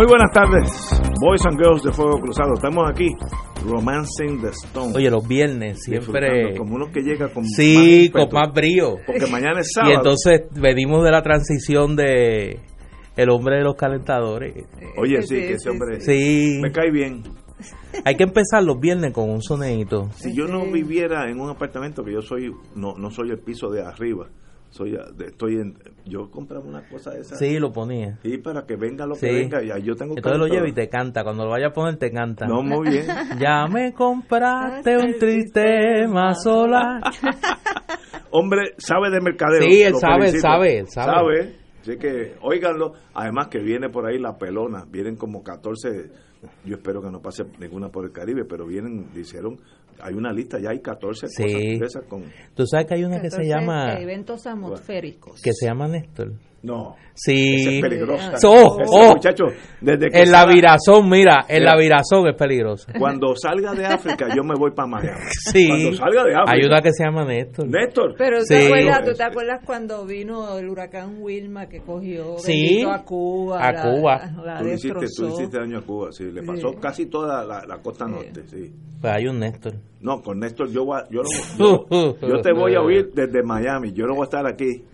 Muy buenas tardes, Boys and Girls de Fuego Cruzado. Estamos aquí, Romancing the Stone. Oye, los viernes siempre. Como uno que llega con Sí, más con más brío. Porque mañana es Y sábado. entonces venimos de la transición de El hombre de los calentadores. Oye, sí, que ese hombre Sí, me cae bien. hay que empezar los viernes con un sonidito. Si yo no viviera en un apartamento, que yo soy, no, no soy el piso de arriba, soy, de- estoy en, yo compraba una cosa de esa. Sí, lo ponía. Y para que venga lo que Sí. venga, ya yo tengo Entonces lo lleva y te canta. Cuando lo vaya a poner, te canta. No, muy bien. Ya me compraste un tristema solar. Hombre, sabe de mercadeo. Sí, él sabe, él felicito. sabe, él sabe. Así que, óiganlo. Además que viene por ahí la pelona. Vienen como 14. Yo espero que no pase ninguna por el Caribe, pero vienen, dijeron, hay una lista, ya hay 14 Sí. cosas de esas con... Tú sabes que hay una que se 14 llama. Eventos atmosféricos. Que se llama Néstor. No, Sí. es peligrosa. Oh, Ese oh. muchacho, desde que En la salga- virazón, mira, en Mira. la virazón es peligroso. Cuando salga de África, yo me voy para Miami. Sí. Cuando salga de África. Hay una que se llama Néstor. Néstor. Pero ¿tú, Sí. te acuerdas, ¿tú te acuerdas cuando vino el huracán Wilma que cogió Sí. a Cuba? A la- Cuba. La, la Tú hiciste, tú hiciste daño a Cuba, sí. Le pasó Sí. casi toda la, la costa norte, sí. Pues hay un Néstor. No, con Néstor yo, voy a- yo, lo- yo, yo te voy a oír desde Miami. Yo no voy a estar aquí.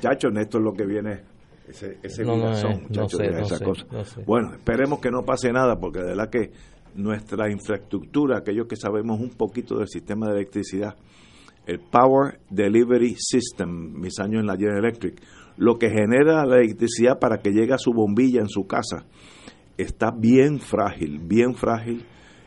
Chacho, Néstor lo que viene ese, ese No, no, sé, esa sé, cosa. sé. Bueno, esperemos que no pase nada porque de verdad que nuestra infraestructura, aquellos que sabemos un poquito del sistema de electricidad, el Power Delivery System, mis años en la General Electric, lo que genera la electricidad para que llegue a su bombilla en su casa, está bien frágil, bien frágil,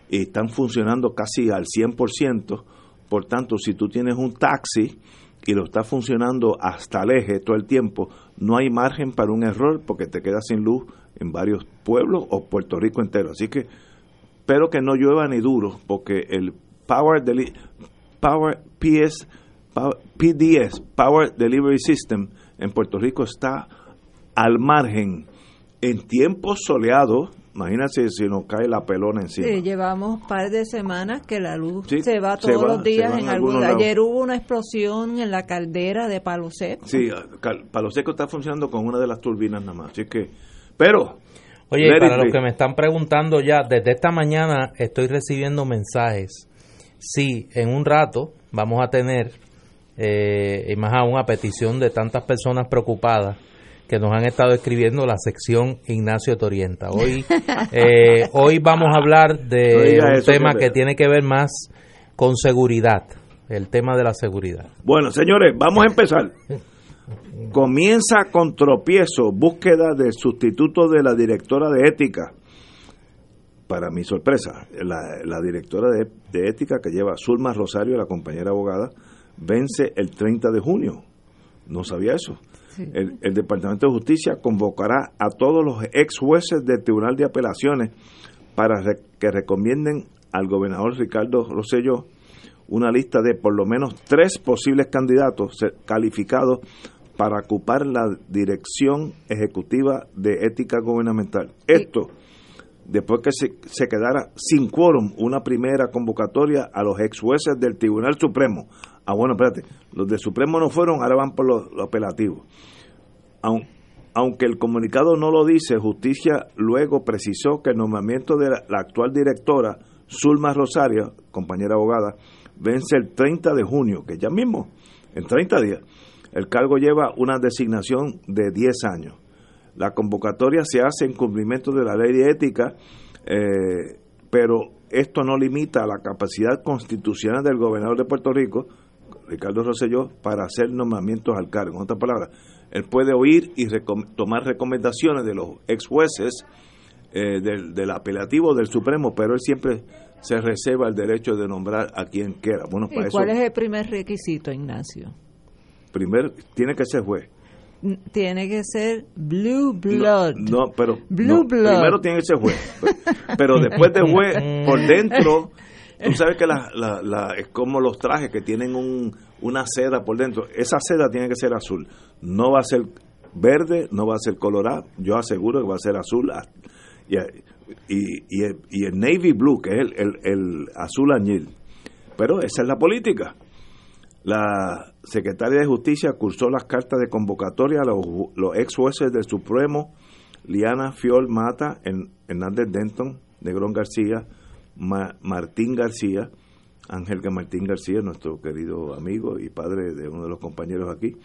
y están funcionando casi al 100%. Por tanto, si tú tienes un taxi y lo está funcionando hasta el eje todo el tiempo, no hay margen para un error porque te quedas sin luz en varios pueblos o Puerto Rico entero. Así que espero que no llueva ni duro porque el Power, Deli- Power PS, PDS, Power Delivery System en Puerto Rico está al margen en tiempos soleados. Imagínate si nos cae la pelona encima. Sí, llevamos un par de semanas que la luz Sí, se va se todos va, los días en algún lados. Ayer hubo una explosión en la caldera de Palo Seco. Sí, Palo Seco está funcionando con una de las turbinas nada más. Así que, pero, Oye, y para los be. que me están preguntando ya, desde esta mañana estoy recibiendo mensajes. Sí, en un rato vamos a tener, eh, y más aún a petición de tantas personas preocupadas que nos han estado escribiendo la sección Ignacio Torienta. Hoy, eh, hoy vamos a hablar de un tema que tiene que ver más con seguridad, el tema de la seguridad. bueno, señores, vamos a empezar. Comienza con tropiezo, búsqueda del sustituto de la directora de ética. Para mi sorpresa, la, la directora de, de ética que lleva Zulma Rosario, la compañera abogada, vence el 30 de junio. No sabía eso. El, el Departamento de Justicia convocará a todos los ex jueces del Tribunal de Apelaciones para re- que recomienden al gobernador Ricardo Rosselló una lista de por lo menos tres posibles candidatos calificados para ocupar la dirección ejecutiva de ética gubernamental. Esto, después que se, se quedara sin quórum una primera convocatoria a los ex jueces del Tribunal Supremo. Ah, bueno, espérate, los del Supremo no fueron, ahora van por los, los apelativos. Aun- aunque el comunicado no lo dice, Justicia luego precisó que el nombramiento de la, la actual directora, Zulma Rosario, compañera abogada, vence el 30 de junio, que ya mismo, en 30 días. El cargo lleva una designación de 10 años. La convocatoria se hace en cumplimiento de la ley de ética, eh, pero esto no limita la capacidad constitucional del gobernador de Puerto Rico, Ricardo Rosselló, para hacer nombramientos al cargo. En otras palabras, él puede oír y tomar recomendaciones de los ex jueces eh, del, apelativo del Supremo, pero él siempre se reserva el derecho de nombrar a quien quiera. Bueno, para ¿Y cuál es el primer requisito, Ignacio? Primero, tiene que ser juez. Tiene que ser blue blood. No, pero primero tiene que ser juez. Pero después de juez, por dentro, tú sabes que la, la, es como los trajes que tienen un, una seda por dentro. Esa seda tiene que ser azul. No va a ser verde, no va a ser colorado. Yo aseguro que va a ser azul. Y, y, y, el, navy blue, que es el, el, el azul añil. Pero esa es la política. La secretaria de Justicia cursó las cartas de convocatoria a los, ex jueces del Supremo, Liana Fiol Mata, Hernández Denton, Negrón García, Martín García, Ángel Martín García, nuestro querido amigo y padre de uno de los compañeros aquí,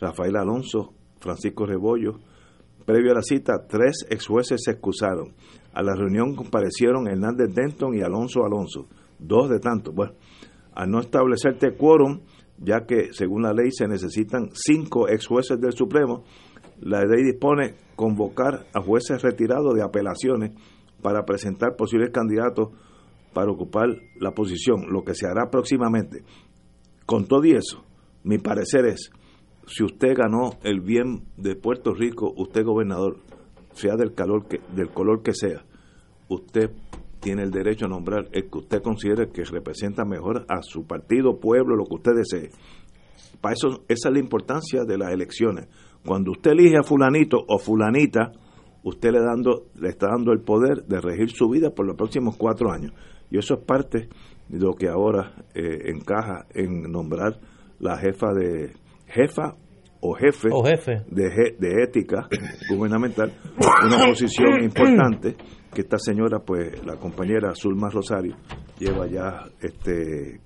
Rafael Alonso, Francisco Rebollo. Previo a la cita, tres ex jueces se excusaron. A la reunión comparecieron Hernández Denton y Alonso Alonso, dos de tantos. Bueno, al no establecerse quórum, ya que según la ley se necesitan cinco ex jueces del Supremo, la ley dispone convocar a jueces retirados de apelaciones para presentar posibles candidatos para ocupar la posición, lo que se hará próximamente. Con todo y eso, mi parecer es, si usted ganó el bien de Puerto Rico, usted gobernador, sea del, calor que, del color que sea, usted tiene el derecho a nombrar el que usted considere que representa mejor a su partido, pueblo, lo que usted desee. Para eso, esa es la importancia de las elecciones. Cuando usted elige a fulanito o fulanita, usted le, dando, le está dando el poder de regir su vida por los próximos cuatro años. Y eso es parte de lo que ahora eh, encaja en nombrar la jefa de jefa o jefe, De, de ética gubernamental, una posición importante que esta señora, pues la compañera Zulma Rosario, lleva ya, este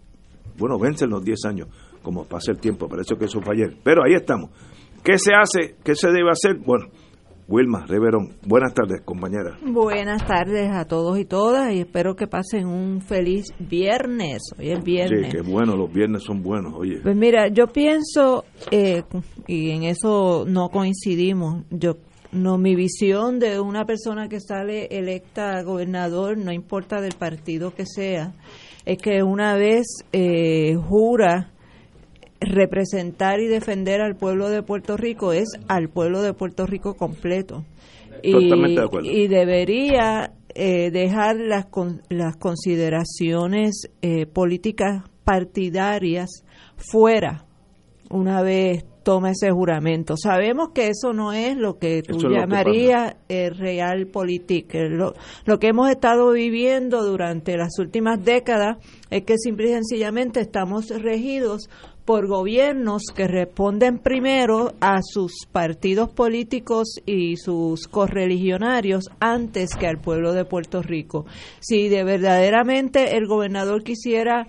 bueno, vencen los 10 años, como pasa el tiempo, parece que eso fue ayer. Pero ahí estamos. ¿Qué se hace? ¿Qué se debe hacer? Bueno, Wilma, Reverón, buenas tardes, compañera. Buenas tardes a todos y todas y espero que pasen un feliz viernes. Hoy es viernes. Sí, qué bueno, los viernes son buenos, oye. Pues mira, yo pienso, eh, y en eso no coincidimos, yo no, mi visión de una persona que sale electa gobernador, no importa del partido que sea, es que una vez eh, jura representar y defender al pueblo de Puerto Rico, es al pueblo de Puerto Rico completo. Y, y debería eh, dejar las, las consideraciones eh, políticas partidarias fuera una vez toma ese juramento. Sabemos que eso no es lo que tú llamarías eh, real política. Lo, lo, que hemos estado viviendo durante las últimas décadas es que simple y sencillamente estamos regidos por gobiernos que responden primero a sus partidos políticos y sus correligionarios antes que al pueblo de Puerto Rico. Si de verdaderamente el gobernador quisiera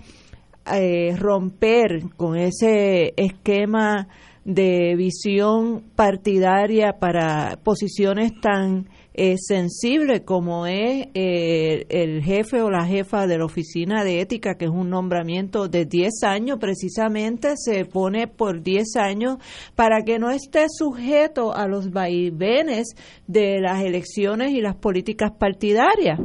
eh, romper con ese esquema de visión partidaria para posiciones tan eh, sensibles como es eh, el jefe o la jefa de la oficina de ética, que es un nombramiento de 10 años, precisamente se pone por 10 años para que no esté sujeto a los vaivenes de las elecciones y las políticas partidarias.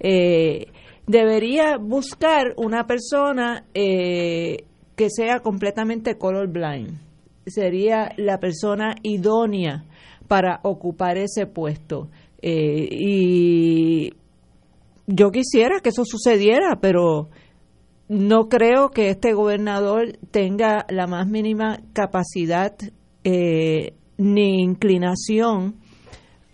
Eh, debería buscar una persona que sea completamente colorblind sería la persona idónea para ocupar ese puesto. Eh, y yo quisiera que eso sucediera, pero no creo que este gobernador tenga la más mínima capacidad eh, ni inclinación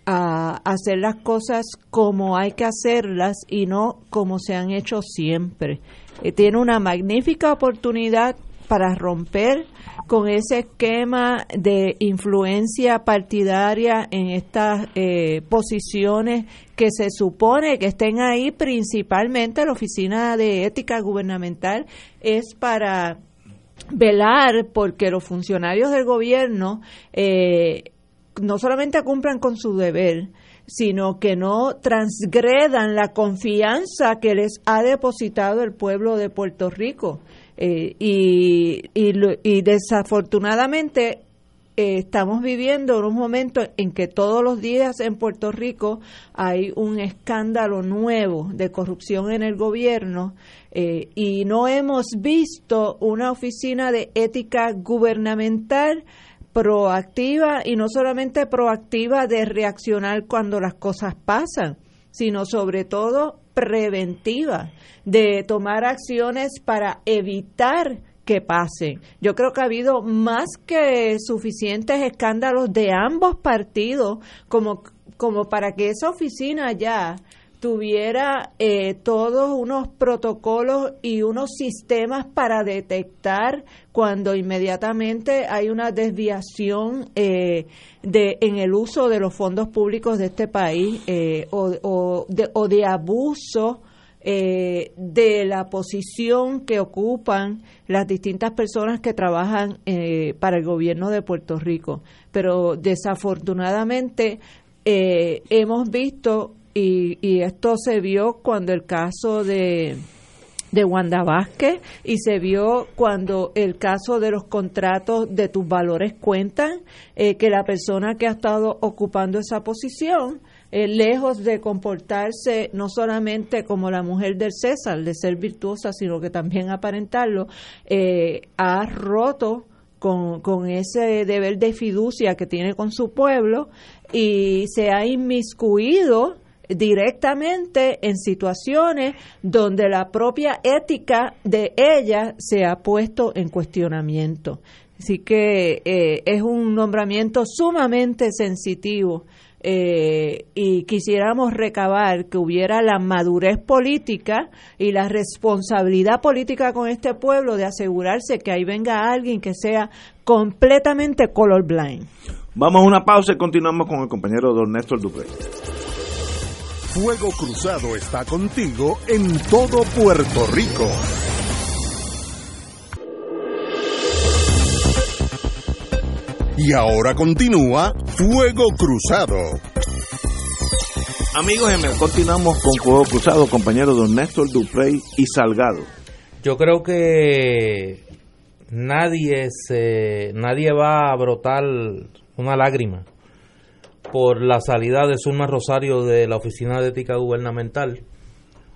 a hacer las cosas como hay que hacerlas y no como se han hecho siempre. Eh, tiene una magnífica oportunidad para romper con ese esquema de influencia partidaria en estas eh, posiciones que se supone que estén ahí principalmente la Oficina de Ética Gubernamental es para velar porque los funcionarios del gobierno eh, no solamente cumplan con su deber, sino que no transgredan la confianza que les ha depositado el pueblo de Puerto Rico. Eh, y, y, desafortunadamente eh, estamos viviendo en un momento en que todos los días en Puerto Rico hay un escándalo nuevo de corrupción en el gobierno eh, y no hemos visto una oficina de ética gubernamental proactiva y no solamente proactiva de reaccionar cuando las cosas pasan, sino sobre todo preventiva, de tomar acciones para evitar que pasen. Yo creo que ha habido más que suficientes escándalos de ambos partidos como, como para que esa oficina ya tuviera eh, todos unos protocolos y unos sistemas para detectar cuando inmediatamente hay una desviación eh, de, en el uso de los fondos públicos de este país eh, o, o, de, o, de, abuso de la posición que ocupan las distintas personas que trabajan para el gobierno de Puerto Rico. Pero desafortunadamente hemos visto y, y esto se vio cuando el caso de de Wanda Vázquez y se vio cuando el caso de los contratos de tus valores cuentan, eh, que la persona que ha estado ocupando esa posición, eh, lejos de comportarse no solamente como la mujer del César, de ser virtuosa, sino que también aparentarlo, eh, ha roto con, con ese deber de fiducia que tiene con su pueblo y se ha inmiscuido directamente en situaciones donde la propia ética de ella se ha puesto en cuestionamiento. Así que eh, es un nombramiento sumamente sensitivo eh, y quisiéramos recabar que hubiera la madurez política y la responsabilidad política con este pueblo de asegurarse que ahí venga alguien que sea completamente colorblind. Vamos a una pausa y continuamos con el compañero don Néstor Dupré. Fuego Cruzado está contigo en todo Puerto Rico. Y ahora continúa Fuego Cruzado. Amigos, continuamos con Fuego Cruzado, compañero don Néstor Duprey y Salgado. Yo creo que nadie se, nadie va a brotar una lágrima por la salida de Zulma Rosario de la Oficina de Ética Gubernamental.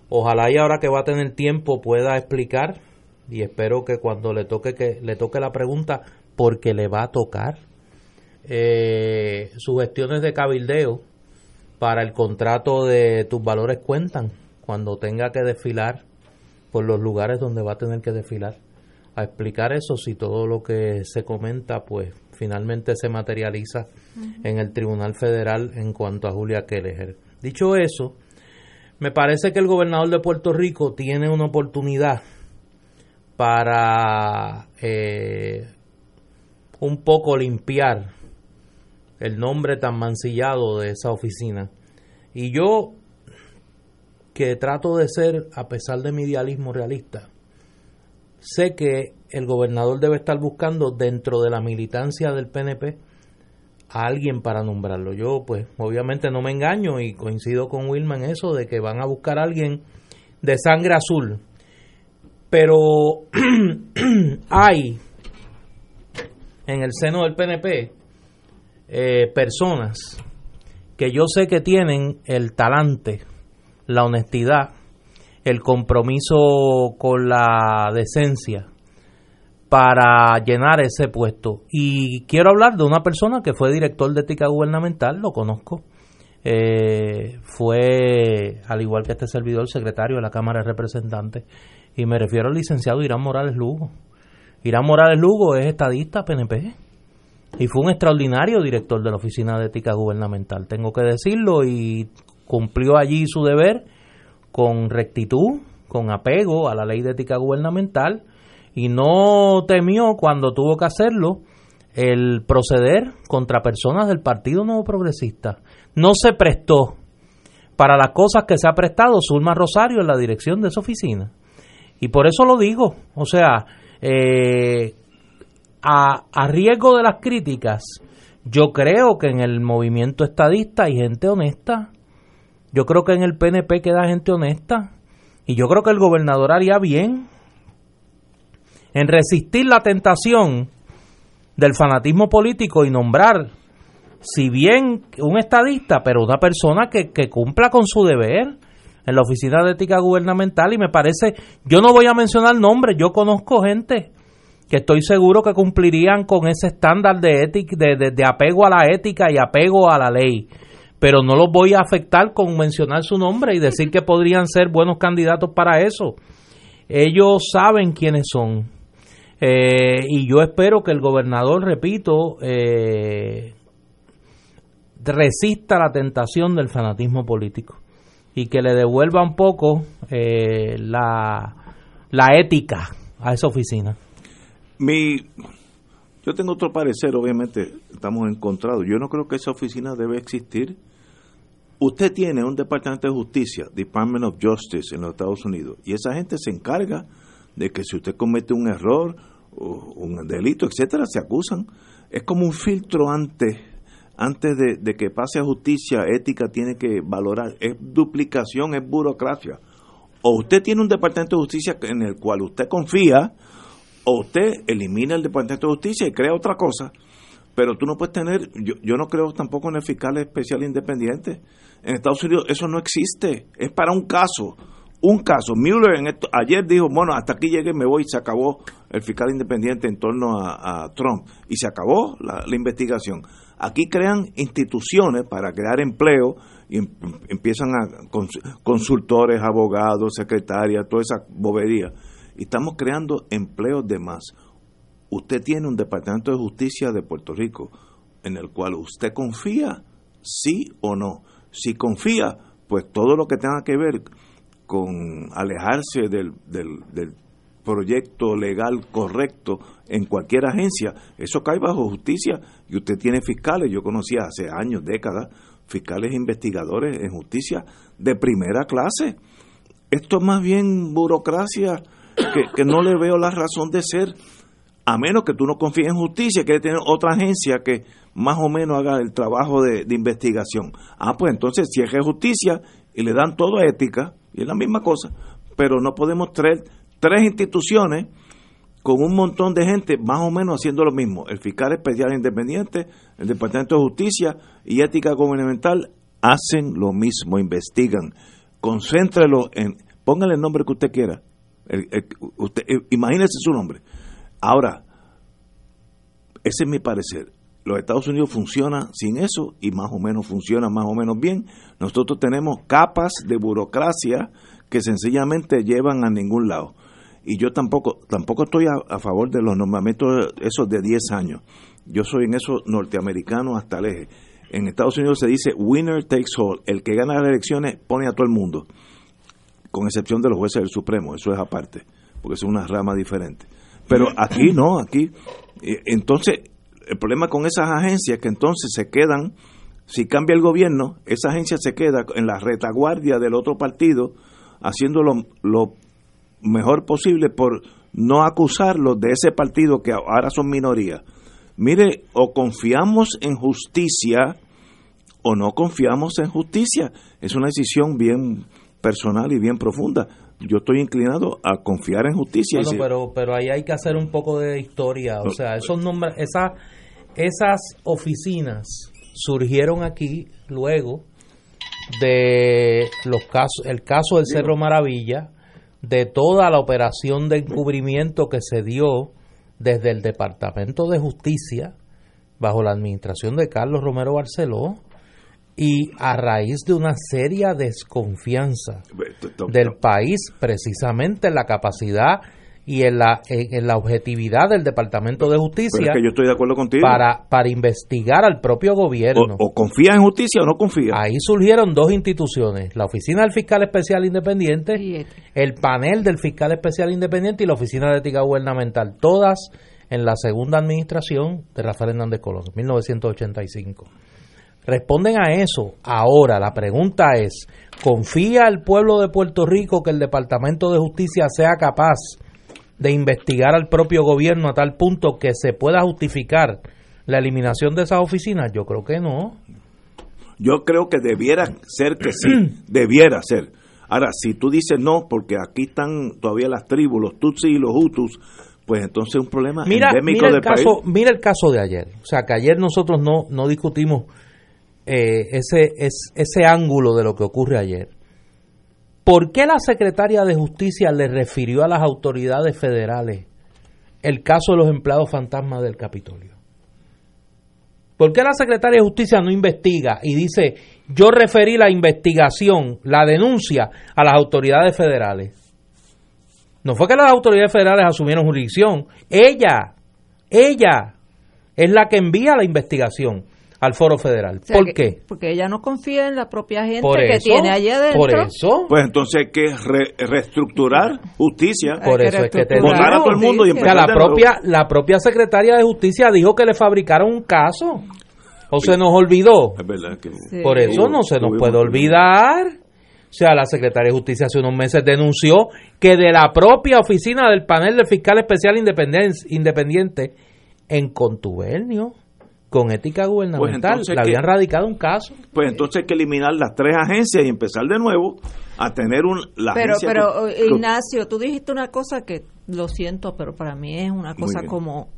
Ojalá y ahora que va a tener tiempo pueda explicar y espero que cuando le toque que le toque la pregunta porque le va a tocar eh, sus gestiones de cabildeo para el contrato de tus valores cuentan cuando tenga que desfilar por los lugares donde va a tener que desfilar a explicar eso si todo lo que se comenta pues finalmente se materializa en el Tribunal Federal en cuanto a Julia Kelleher. Dicho eso, me parece que el gobernador de Puerto Rico tiene una oportunidad para eh, un poco limpiar el nombre tan mancillado de esa oficina. Y yo, que trato de ser, a pesar de mi idealismo realista, sé que el gobernador debe estar buscando dentro de la militancia del PNP a alguien para nombrarlo. Yo, pues, obviamente no me engaño y coincido con Wilma en eso de que van a buscar a alguien de sangre azul. Pero hay en el seno del PNP eh, personas que yo sé que tienen el talante, la honestidad, el compromiso con la decencia para llenar ese puesto. Y quiero hablar de una persona que fue director de ética gubernamental, lo conozco. Eh, fue, al igual que este servidor, secretario de la Cámara de Representantes. Y me refiero al licenciado Irán Morales Lugo. Irán Morales Lugo es estadista PNP y fue un extraordinario director de la Oficina de Ética Gubernamental, tengo que decirlo, y cumplió allí su deber con rectitud, con apego a la ley de ética gubernamental y no temió cuando tuvo que hacerlo el proceder contra personas del Partido Nuevo Progresista. No se prestó para las cosas que se ha prestado Zulma Rosario en la dirección de esa oficina. Y por eso lo digo, o sea, eh, a, a riesgo de las críticas, yo creo que en el movimiento estadista hay gente honesta. Yo creo que en el PNP queda gente honesta. Y yo creo que el gobernador haría bien en resistir la tentación del fanatismo político y nombrar, si bien un estadista, pero una persona que, que cumpla con su deber en la Oficina de Ética Gubernamental y me parece, yo no voy a mencionar nombres, yo conozco gente que estoy seguro que cumplirían con ese estándar de, ética, de, de, apego a la ética y apego a la ley. Pero no los voy a afectar con mencionar su nombre y decir que podrían ser buenos candidatos para eso. Ellos saben quiénes son. Eh, y yo espero que el gobernador, repito, eh, resista la tentación del fanatismo político y que le devuelva un poco eh, la, la ética a esa oficina. Mi, yo tengo otro parecer, obviamente estamos encontrados. Yo no creo que esa oficina debe existir. Usted tiene un departamento de justicia, Department of Justice en los Estados Unidos, y esa gente se encarga de que si usted comete un error, un delito, etcétera, se acusan. Es como un filtro antes, antes de, de que pase a justicia, ética tiene que valorar. Es duplicación, es burocracia. O usted tiene un departamento de justicia en el cual usted confía, o usted elimina el Departamento de Justicia y crea otra cosa, pero tú no puedes tener, yo, yo no creo tampoco en el fiscal especial independiente. En Estados Unidos eso no existe, es para un caso, un caso. Mueller en esto, ayer dijo, bueno, hasta aquí llegué, me voy y se acabó el fiscal independiente en torno a, Trump y se acabó la, investigación. Aquí crean instituciones para crear empleo y em, empiezan a consultores, abogados, secretarias, toda esa bobería y estamos creando empleos de más. Usted tiene un Departamento de Justicia de Puerto Rico en el cual usted confía, sí o no. Si confía, pues todo lo que tenga que ver con alejarse del, del, proyecto legal correcto en cualquier agencia, eso cae bajo justicia y usted tiene fiscales, yo conocía hace años, décadas, fiscales investigadores en justicia de primera clase. Esto es más bien burocracia que, no le veo la razón de ser, a menos que tú no confíes en justicia, que tener otra agencia que más o menos haga el trabajo de, investigación. Ah, pues entonces es justicia y le dan todo ética, y es la misma cosa, pero no podemos traer tres instituciones con un montón de gente más o menos haciendo lo mismo. El fiscal especial independiente, el Departamento de Justicia y Ética Gubernamental hacen lo mismo, investigan. Concéntrelo en, póngale el nombre que usted quiera, usted, eh, imagínese su nombre. Ahora, ese es mi parecer. Los Estados Unidos funcionan sin eso y más o menos funciona más o menos bien. Nosotros tenemos capas de burocracia que sencillamente llevan a ningún lado. Y yo tampoco tampoco estoy a, favor de los nombramientos esos de 10 años. Yo soy en eso norteamericano hasta el eje. En Estados Unidos se dice winner takes all. El que gana las elecciones pone a todo el mundo con excepción de los jueces del Supremo, eso es aparte, porque es una rama diferente. Pero aquí no, aquí. Eh, entonces, el problema con esas agencias que entonces se quedan, si cambia el gobierno, esa agencia se queda en la retaguardia del otro partido, haciendo lo, lo mejor posible por no acusarlos de ese partido que ahora son minoría. Mire, o confiamos en justicia o no confiamos en justicia. Es una decisión bien personal y bien profunda. Yo estoy inclinado a confiar en justicia. pero, pero ahí hay que hacer un poco de historia. O sea, esos nombres, esa, esas oficinas surgieron aquí luego de los casos, el caso del Cerro Maravilla, de toda la operación de encubrimiento que se dio desde el Departamento de Justicia bajo la administración de Carlos Romero Barceló y a raíz de una seria desconfianza del país precisamente en la capacidad y en la, en, la objetividad del Departamento de Justicia yo estoy de acuerdo contigo. Para, para investigar al propio gobierno. O, confía en justicia o no confía. Ahí surgieron dos instituciones, la Oficina del Fiscal Especial Independiente, el panel del Fiscal Especial Independiente y la Oficina de Ética Gubernamental, todas en la segunda administración de Rafael Hernández Colón, 1985 responden a eso. Ahora, la pregunta es, ¿confía el pueblo de Puerto Rico que el Departamento de Justicia sea capaz de investigar al propio gobierno a tal punto que se pueda justificar la eliminación de esas oficinas? Yo creo que no. Yo creo que debiera ser que sí, debiera ser. Ahora, si tú dices no, porque aquí están todavía las tribus, los Tutsis y los Hutus, pues entonces es un problema mira, endémico mira el del caso, país. Mira el caso de ayer. O sea, que ayer nosotros no, no discutimos eh, ese, es, ese ángulo de lo que ocurre ayer. ¿Por qué la secretaria de Justicia le refirió a las autoridades federales el caso de los empleados fantasmas del Capitolio? ¿Por qué la secretaria de Justicia no investiga y dice, yo referí la investigación, la denuncia a las autoridades federales? No fue que las autoridades federales asumieron jurisdicción, ella, ella es la que envía la investigación al foro federal. O sea ¿Por que- qué? Porque ella no confía en la propia gente Por que eso, tiene allí adentro. por eso, Pues entonces hay que re- reestructurar justicia. Hay por eso es que te Votar a todo el mundo y O sea, empezar la propia, la propia secretaria de Justicia dijo que le fabricaron un caso. ¿O se nos olvidó? Es verdad que Sí. Por eso no se nos puede olvidar. O sea, la secretaria de Justicia hace unos meses denunció que de la propia oficina del panel del fiscal especial independiente en contubernio con ética gubernamental entonces, le habían radicado un caso. Pues entonces hay que eliminar las tres agencias y empezar de nuevo a tener un, la Pero, agencia pero que- Ignacio, tú dijiste una cosa que lo siento, pero para mí es una cosa como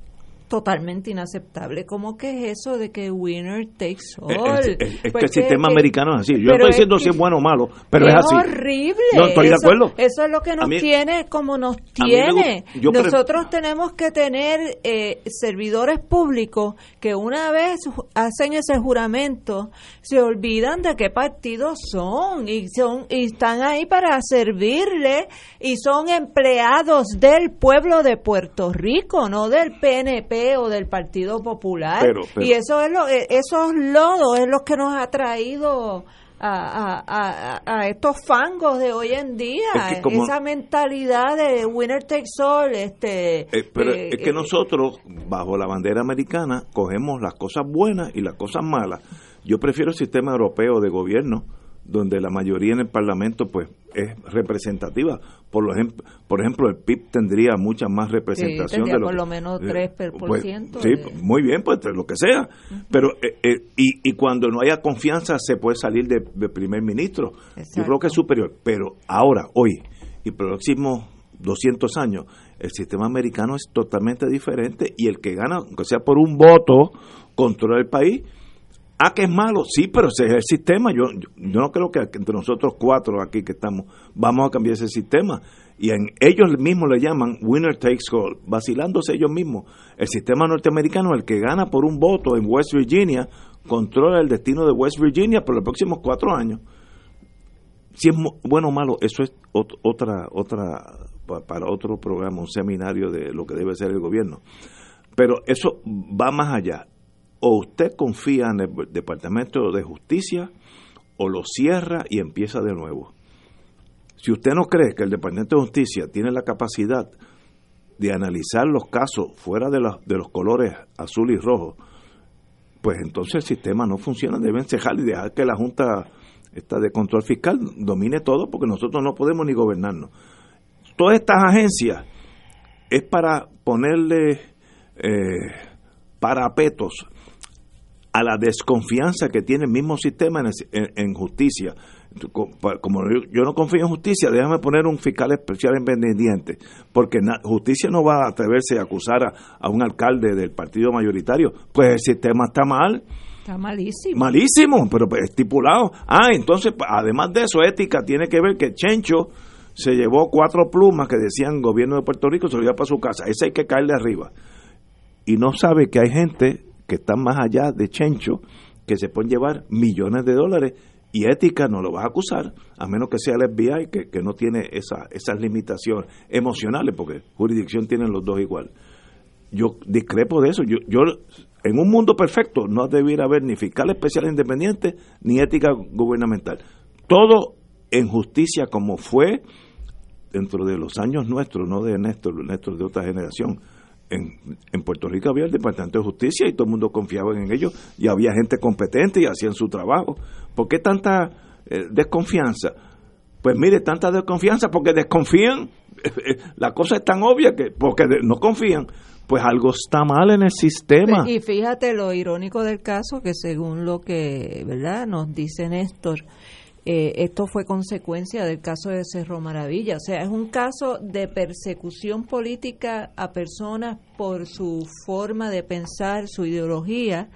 totalmente inaceptable. ¿Cómo que es eso de que winner takes Eh, all? Es, es- es que Pues el sistema americano es así. Yo no estoy es diciendo si es bueno o malo, pero es, es así. horrible. No, estoy de Eso- acuerdo. Eso es lo que nos mí- tiene como nos tiene. Nosotros tenemos que tener eh, servidores públicos que una vez hacen ese juramento se olvidan de qué partidos son y son y están ahí para servirle y son empleados del pueblo de Puerto Rico, no del PNP o del Partido Popular. Pero- pero- y eso es lo, eh, esos lodos es lo que nos ha traído a, a- a- a estos fangos de hoy en día, Es que como- esa mentalidad de winner takes all, este, Eh, pero eh, es que eh, nosotros, bajo la bandera americana, cogemos las cosas buenas y las cosas malas. Yo prefiero el sistema europeo de gobierno, donde la mayoría en el Parlamento pues es representativa. Por, lo ejem- por ejemplo, el PIB tendría mucha más representación. tendría de lo por que- lo menos eh, 3%, pues, sí, de- muy bien, pues lo que sea. Pero eh, eh, y, y cuando no haya confianza se puede salir de, de primer ministro. Yo Exacto. creo que es superior. Pero ahora, hoy y próximos 200 años, el sistema americano es totalmente diferente y el que gana, aunque sea por un voto, controla el país. Ah, que es malo, sí, pero ese es el sistema. Yo, yo, no creo que entre nosotros cuatro aquí que estamos vamos a cambiar ese sistema. Y en ellos mismos le llaman winner takes all, vacilándose ellos mismos. El sistema norteamericano, el que gana por un voto en West Virginia, controla el destino de West Virginia por los próximos cuatro años si es bueno o malo, eso es ot- otra, otra, pa- para otro programa, un seminario de lo que debe ser el gobierno. Pero eso va más allá. O usted confía en el Departamento de Justicia o lo cierra y empieza de nuevo. Si usted no cree que el Departamento de Justicia tiene la capacidad de analizar los casos fuera de los, colores azul y rojo, pues entonces el sistema no funciona. Deben cejar y dejar que la Junta esta de Control Fiscal domine todo porque nosotros no podemos ni gobernarnos. Todas estas agencias es para ponerle eh, parapetos a la desconfianza que tiene el mismo sistema en, el- en- en justicia. Como yo, yo no confío en justicia, déjame poner un fiscal especial independiente, porque na- justicia no va a atreverse a acusar a, a un alcalde del partido mayoritario. Pues el sistema está mal, está malísimo. malísimo, pero pues, estipulado. Ah, entonces, además de eso, ética tiene que ver que Chencho se llevó cuatro plumas que decían gobierno de Puerto Rico, se lo lleva para su casa. Ese hay que caerle arriba. Y no sabe que hay gente que está más allá de Chencho que se pueden llevar millones de dólares y ética no lo vas a acusar, a menos que sea el FBI que, que no tiene esa, esas limitaciones emocionales, porque jurisdicción tienen los dos igual. Yo discrepo de eso. Yo, yo en un mundo perfecto no debiera haber ni fiscal especial independiente ni ética gubernamental. Todo en justicia como fue dentro de los años nuestros, no de Néstor, Néstor de otra generación. En, en Puerto Rico había el Departamento de Justicia y todo el mundo confiaba en ellos y había gente competente y hacían su trabajo. ¿Por qué tanta eh, desconfianza? Pues mire, tanta desconfianza porque desconfían. La cosa es tan obvia que porque no confían, pues algo está mal en el sistema. Y fíjate lo irónico del caso que según lo que, ¿verdad? Nos dice Néstor, eh, esto fue consecuencia del caso de Cerro Maravilla. O sea, es un caso de persecución política a personas por su forma de pensar, su ideología,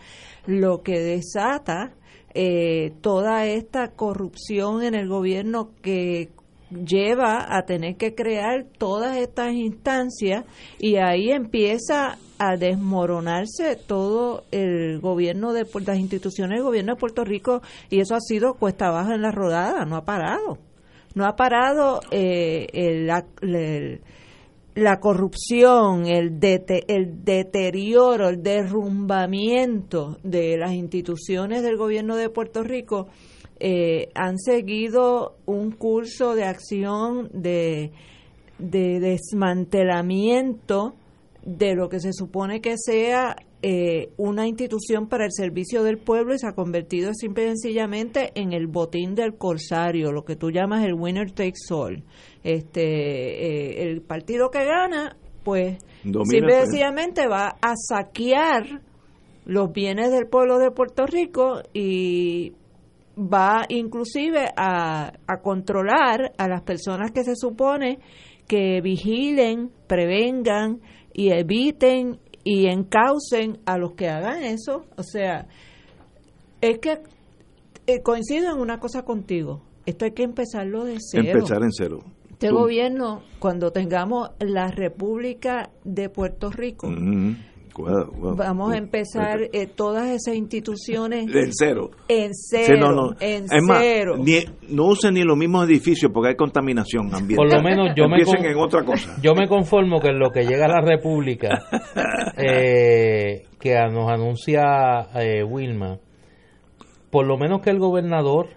lo que desata eh, toda esta corrupción en el gobierno que lleva a tener que crear todas estas instancias y ahí empieza a desmoronarse todo el gobierno de las instituciones del gobierno de Puerto Rico y eso ha sido cuesta abajo en la rodada, no ha parado. No ha parado eh, el, la corrupción, el, deterioro, el derrumbamiento de las instituciones del gobierno de Puerto Rico eh, han seguido un curso de acción de, de desmantelamiento de lo que se supone que sea eh, una institución para el servicio del pueblo y se ha convertido simple y sencillamente en el botín del corsario, lo que tú llamas el winner takes all. Este, eh, el partido que gana, pues simple y sencillamente va a saquear los bienes del pueblo de Puerto Rico y va inclusive a, a controlar a las personas que se supone que vigilen, prevengan y eviten y encaucen a los que hagan eso. O sea, es que eh, coincido en una cosa contigo. Esto hay que empezarlo de cero. Empezar en cero. Este gobierno, cuando tengamos la República de Puerto Rico, Vamos a empezar eh, todas esas instituciones en cero. En cero. no, en cero. no usen ni los mismos edificios porque hay contaminación ambiental. Por lo menos yo me, en otra cosa. yo me conformo que en lo que llega a la República, eh, que nos anuncia eh, Wilma, por lo menos que el gobernador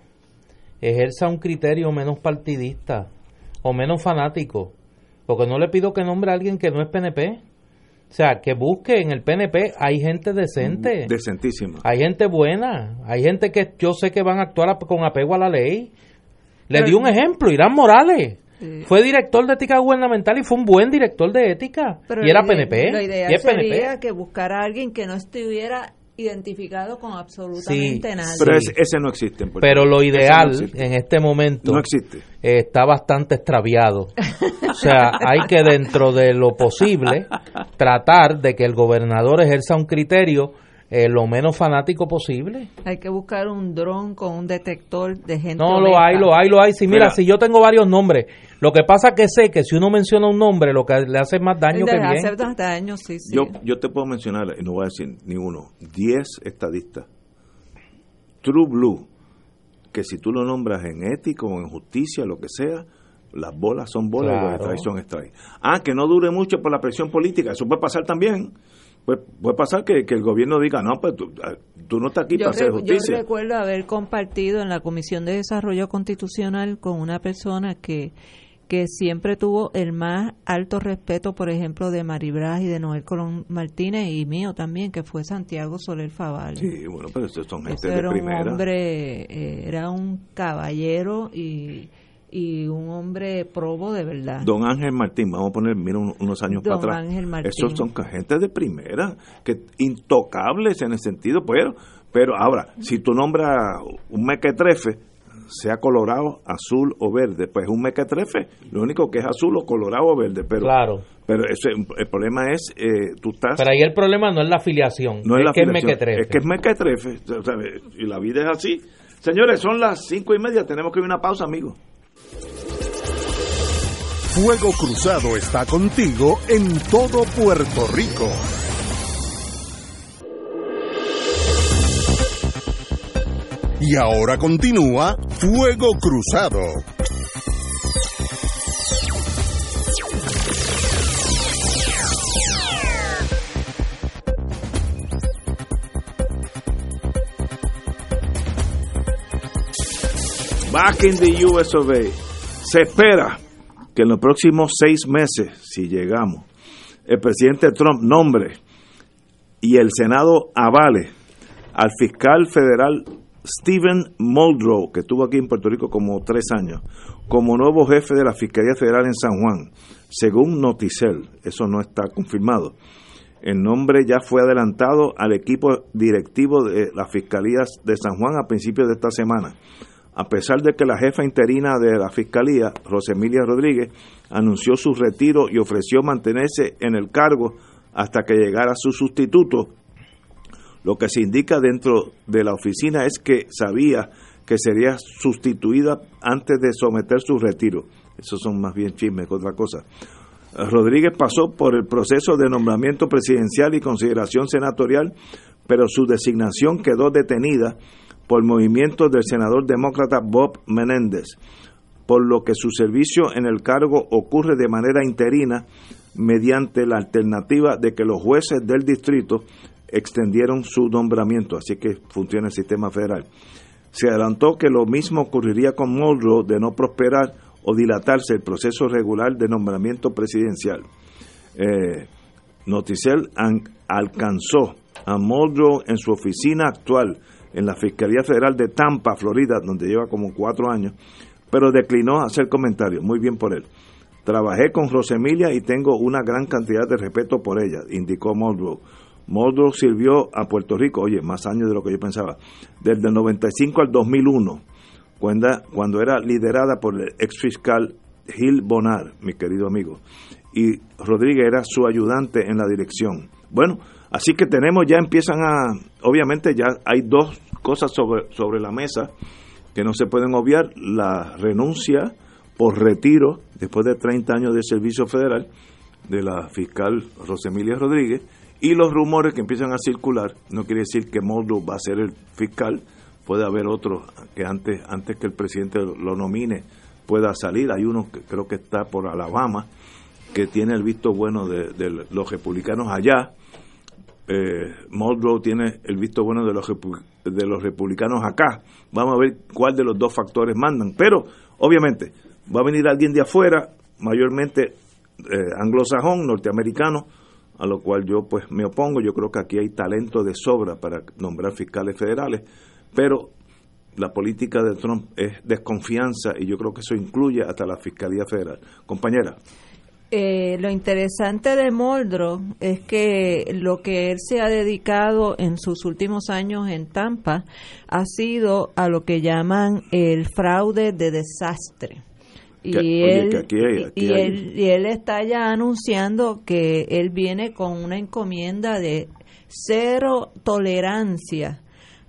ejerza un criterio menos partidista o menos fanático. Porque no le pido que nombre a alguien que no es PNP o sea, que busque en el PNP, hay gente decente. Decentísima. Hay gente buena. Hay gente que yo sé que van a actuar con apego a la ley. Le di un ejemplo, Irán Morales. Fue director de ética gubernamental y fue un buen director de ética. y era PNP. La idea sería que buscara a alguien que no estuviera identificado con absolutamente nadie. Pero ese, no existe. En pero lo ideal en este momento no existe. está bastante extraviado. o sea, hay que dentro de lo posible tratar de que el gobernador ejerza un criterio eh, lo menos fanático posible. Hay que buscar un dron con un detector de gente. No, lo hay, lo hay, lo hay. Si mira, si yo tengo varios nombres, lo que pasa que sé que si uno menciona un nombre, lo que le hace más daño que bien. Hace más daño, sí, sí. Yo, yo te puedo mencionar, y no voy a decir ni uno, 10 estadistas. True Blue, que si tú lo nombras en ético o en justicia, lo que sea, las bolas son bolas y los strikes son strikes. Ah, que no dure mucho por la presión política, eso puede pasar también. Pues puede pasar que, el gobierno diga, no, pues tú, ah, no estás aquí para hacer justicia. Yo recuerdo haber compartido en la Comisión de Desarrollo Constitucional con una persona que, que siempre tuvo el más alto respeto, por ejemplo, de Maribraz y de Noel Colón Martínez y mío también, que fue Santiago Soler Faval. Sí, bueno, pero esos son gente de primera. Un hombre, eh, era un caballero y y un hombre probo de verdad. Don Ángel Martín, vamos a poner, mira, unos años para atrás. Ángel Martín. Esos son gente de primera, que intocables en el sentido, pero, pero ahora, si tú nombras un mequetrefe, sea colorado, azul o verde, pues un mequetrefe, lo único que es azul o colorado o verde, pero claro. pero ese, el problema es, eh, tú estás... Pero ahí el problema no es la afiliación, no es, la que es mequetrefe. Es que es mequetrefe, y la vida es así. Señores, son las cinco y media, tenemos que ir a una pausa, amigos. Fuego Cruzado está contigo en todo Puerto Rico. Y ahora continúa Fuego Cruzado. Back in the US of A. Se espera que en los próximos seis meses, si llegamos, el presidente Trump nombre y el Senado avale al fiscal federal Stephen Muldrow, que estuvo aquí en Puerto Rico como tres años, como nuevo jefe de la Fiscalía Federal en San Juan, según Noticel, eso no está confirmado. El nombre ya fue adelantado al equipo directivo de las Fiscalías de San Juan a principios de esta semana. A pesar de que la jefa interina de la Fiscalía, Rosemilia Rodríguez, anunció su retiro y ofreció mantenerse en el cargo hasta que llegara su sustituto, lo que se indica dentro de la oficina es que sabía que sería sustituida antes de someter su retiro. Esos son más bien chismes que otra cosa. Rodríguez pasó por el proceso de nombramiento presidencial y consideración senatorial, pero su designación quedó detenida por movimiento del senador demócrata Bob Menéndez, por lo que su servicio en el cargo ocurre de manera interina mediante la alternativa de que los jueces del distrito extendieron su nombramiento, así que funciona el sistema federal. Se adelantó que lo mismo ocurriría con Muldrow de no prosperar o dilatarse el proceso regular de nombramiento presidencial. Eh, Noticel alcanzó a Muldrow en su oficina actual en la Fiscalía Federal de Tampa, Florida, donde lleva como cuatro años, pero declinó hacer comentarios. Muy bien por él. Trabajé con Rosemilia y tengo una gran cantidad de respeto por ella, indicó Muldrow. Muldrow sirvió a Puerto Rico, oye, más años de lo que yo pensaba, desde el 95 al 2001, cuando, era liderada por el ex fiscal Gil Bonar, mi querido amigo, y Rodríguez era su ayudante en la dirección. Bueno, así que tenemos, ya empiezan a, obviamente ya hay dos cosas sobre, sobre la mesa que no se pueden obviar, la renuncia por retiro después de 30 años de servicio federal de la fiscal Rosemilia Rodríguez y los rumores que empiezan a circular, no quiere decir que Moldo va a ser el fiscal, puede haber otro que antes, antes que el presidente lo nomine pueda salir, hay uno que creo que está por Alabama, que tiene el visto bueno de, los republicanos allá, eh, tiene el visto bueno de los, de los republicanos acá. Vamos a ver cuál de los dos factores mandan. Pero, obviamente, va a venir alguien de afuera, mayormente eh, anglosajón, norteamericano, a lo cual yo pues me opongo. Yo creo que aquí hay talento de sobra para nombrar fiscales federales, pero la política de Trump es desconfianza y yo creo que eso incluye hasta la Fiscalía Federal. Compañera. Eh, lo interesante de Moldro es que lo que él se ha dedicado en sus últimos años en Tampa ha sido a lo que llaman el fraude de desastre. Y, él, y, él, y él está ya anunciando que él viene con una encomienda de cero tolerancia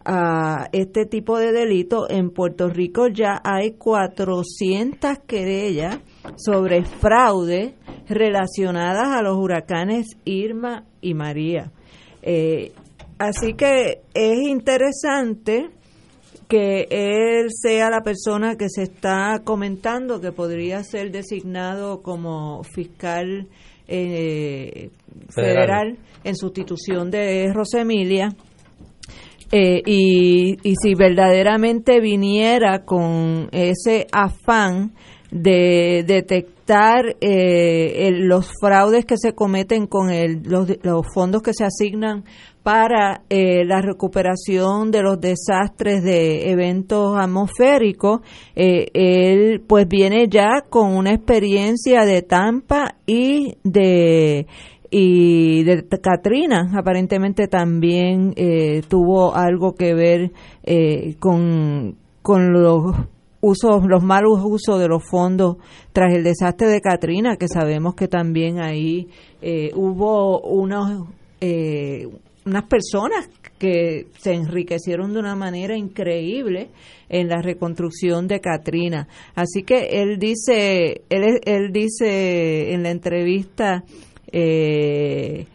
a este tipo de delito. En Puerto Rico ya hay 400 querellas sobre fraude relacionadas a los huracanes Irma y María. Eh, así que es interesante que él sea la persona que se está comentando que podría ser designado como fiscal eh, federal. en sustitución de Rosemilia. Eh, y, y si verdaderamente viniera con ese afán de detectar eh, los fraudes que se cometen con el, los, los fondos que se asignan para eh, la recuperación de los desastres de eventos atmosféricos. Eh, él pues viene ya con una experiencia de Tampa y de y de Katrina aparentemente también eh, tuvo algo que ver con, con los usos, los malos usos de los fondos tras el desastre de Katrina, que sabemos que también ahí hubo unos eh, unas personas que se enriquecieron de una manera increíble en la reconstrucción de Katrina. Así que él dice, él, él dice en la entrevista eh,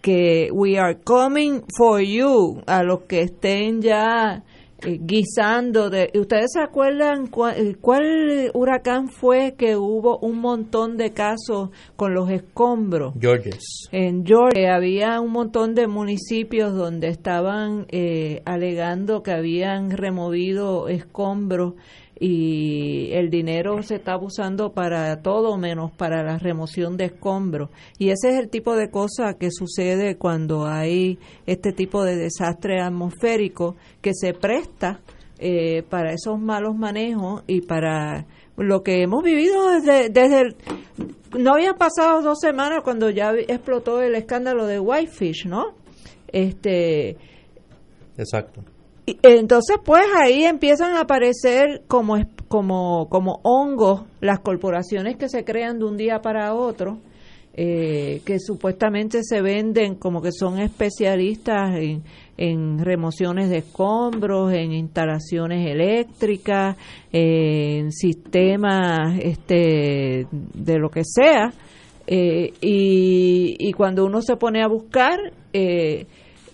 que we are coming for you a los que estén ya eh, guisando de ustedes se acuerdan cuál, cuál, huracán fue que hubo un montón de casos con los escombros Georges. En Georgia había un montón de municipios donde estaban eh, alegando que habían removido escombros y el dinero se está usando para todo menos para la remoción de escombros. Y ese es el tipo de cosa que sucede cuando hay este tipo de desastre atmosférico que se presta eh, para esos malos manejos y para lo que hemos vivido desde, desde el, no habían pasado dos semanas cuando ya explotó el escándalo de Whitefish, ¿no? Este Exacto entonces, pues ahí empiezan a aparecer como, como, como hongos las corporaciones que se crean de un día para otro, eh, que supuestamente se venden como que son especialistas en, en remociones de escombros, en instalaciones eléctricas, en sistemas este, de lo que sea. Eh, y, y, cuando uno se pone a buscar, eh,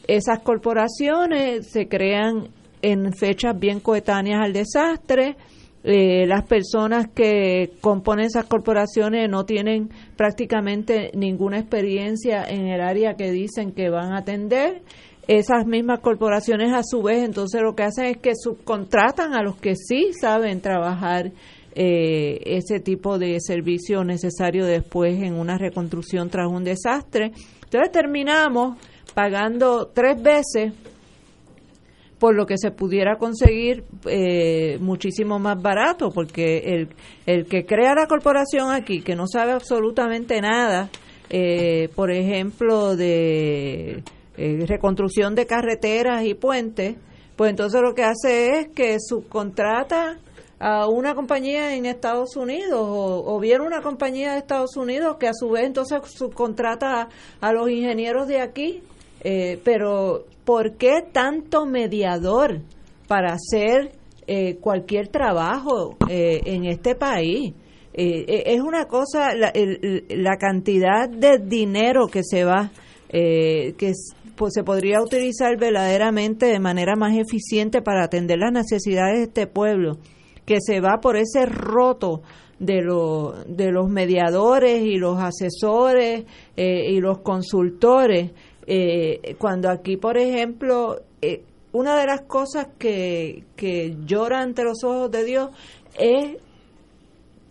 esas corporaciones se crean en fechas bien coetáneas al desastre. Eh, las personas que componen esas corporaciones no tienen prácticamente ninguna experiencia en el área que dicen que van a atender. Esas mismas corporaciones a su vez entonces lo que hacen es que subcontratan a los que sí saben trabajar eh, ese tipo de servicio necesario después en una reconstrucción tras un desastre. Entonces terminamos pagando tres veces por lo que se pudiera conseguir eh, muchísimo más barato, porque el, el que crea la corporación aquí, que no sabe absolutamente nada, eh, por ejemplo, de eh, reconstrucción de carreteras y puentes, pues entonces lo que hace es que subcontrata a una compañía en Estados Unidos o, bien una compañía de Estados Unidos que a su vez entonces subcontrata a los ingenieros de aquí eh, pero ¿por qué tanto mediador para hacer eh, cualquier trabajo eh, en este país? es una cosa, la, la, cantidad de dinero que se va, que pues, se podría utilizar verdaderamente de manera más eficiente para atender las necesidades de este pueblo, que se va por ese roto de, lo, de los mediadores y los asesores y los consultores eh, cuando aquí, por ejemplo, eh, una de las cosas que, que llora ante los ojos de Dios es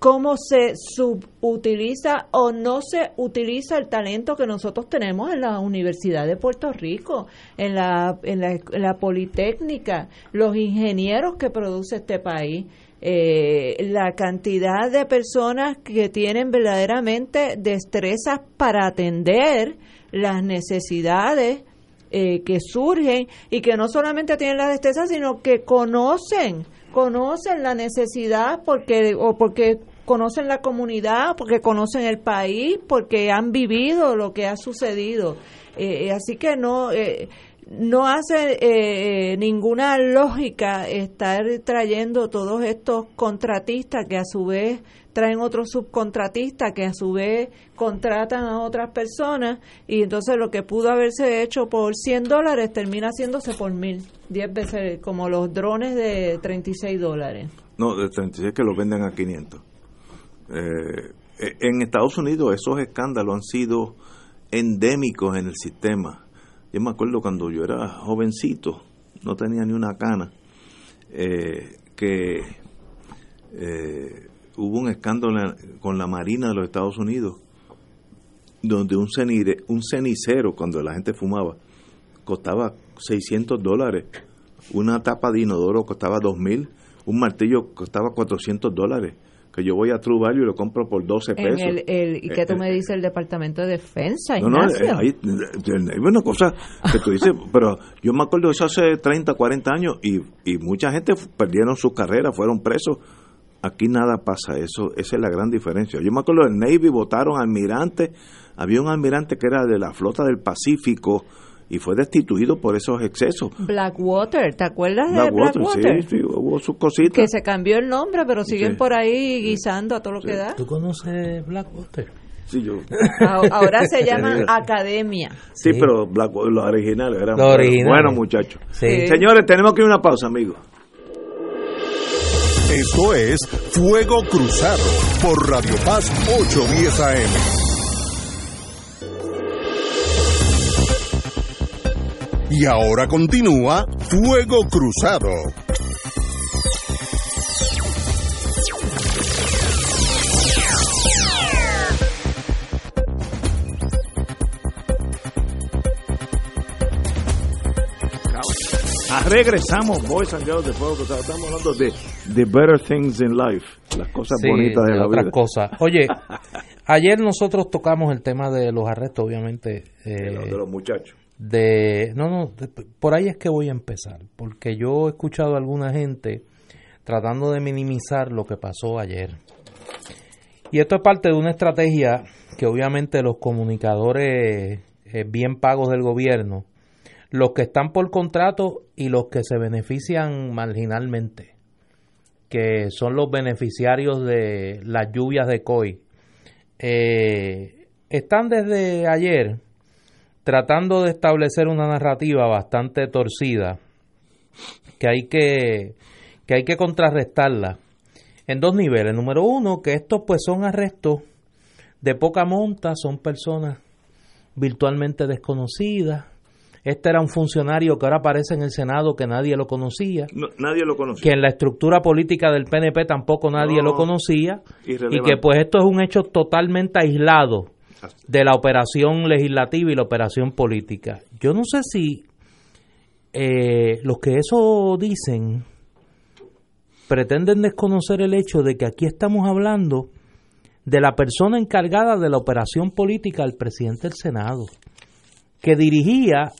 cómo se subutiliza o no se utiliza el talento que nosotros tenemos en la Universidad de Puerto Rico, en la, en la, Politécnica, los ingenieros que produce este país. Eh, la cantidad de personas que tienen verdaderamente destrezas para atender las necesidades eh, que surgen y que no solamente tienen la destreza, sino que conocen, conocen la necesidad porque o porque conocen la comunidad, porque conocen el país, porque han vivido lo que ha sucedido. Eh, eh, así que no no hace ninguna lógica estar trayendo todos estos contratistas que a su vez traen otros subcontratistas que a su vez contratan a otras personas y entonces lo que pudo haberse hecho por 100 dólares termina haciéndose por mil, 10 veces como los drones de 36 dólares. No, de 36 que los venden a 500. Eh, eh, en Estados Unidos esos escándalos han sido endémicos en el sistema. Yo me acuerdo cuando yo era jovencito, no tenía ni una cana, eh, que eh, hubo un escándalo con la Marina de los Estados Unidos, donde un, un cenicero, cuando la gente fumaba, costaba 600 dólares, una tapa de inodoro costaba 2.000, un martillo costaba 400 dólares que yo voy a True Value y lo compro por 12 pesos. ¿Y qué tú eh, me eh, dices el Departamento de Defensa, No, no, eh, hay, una cosa que tú dices, pero yo me acuerdo de eso hace 30, 40 años y, y mucha gente perdieron sus carreras, fueron presos Aquí nada pasa, eso esa es la gran diferencia. Yo me acuerdo del Navy votaron almirante, había un almirante que era de la flota del Pacífico y fue destituido por esos excesos. Blackwater, ¿te acuerdas de Blackwater? Sí, sí, hubo sus cositas. Que se cambió el nombre, pero siguen por ahí guisando a todo lo que da. ¿Tú conoces Blackwater? Sí, yo. Ahora se llama Academia. Sí, pero Blackwater, los originales eran buenos muchachos. Señores, tenemos que ir a una pausa, amigos. Esto es Fuego Cruzado por Radio Paz 810 AM. Y ahora continúa Fuego Cruzado. regresamos, Boys and Girls de Fuego Estamos hablando de The Better Things in Life, las cosas bonitas de, la otras vida. cosas. Oye, ayer nosotros tocamos el tema de los arrestos, obviamente. de, los, muchachos. De... No, no, por ahí es que voy a empezar, porque yo he escuchado a alguna gente tratando de minimizar lo que pasó ayer. Y esto es parte de una estrategia que obviamente los comunicadores eh, bien pagos del gobierno, los que están por contrato y los que se benefician marginalmente, que son los beneficiarios de las lluvias de COI, eh, están desde ayer tratando de establecer una narrativa bastante torcida que hay que, que hay que contrarrestarla en dos niveles. Número uno, que estos pues son arrestos de poca monta, son personas virtualmente desconocidas. Este era un funcionario que ahora aparece en el Senado que nadie lo conocía. nadie lo conocía. Que en la estructura política del PNP tampoco nadie lo conocía. Y que pues esto es un hecho totalmente aislado de la operación legislativa y la operación política. Yo no sé si eh, los que eso dicen pretenden desconocer el hecho de que aquí estamos hablando de la persona encargada de la operación política del presidente del Senado, que dirigía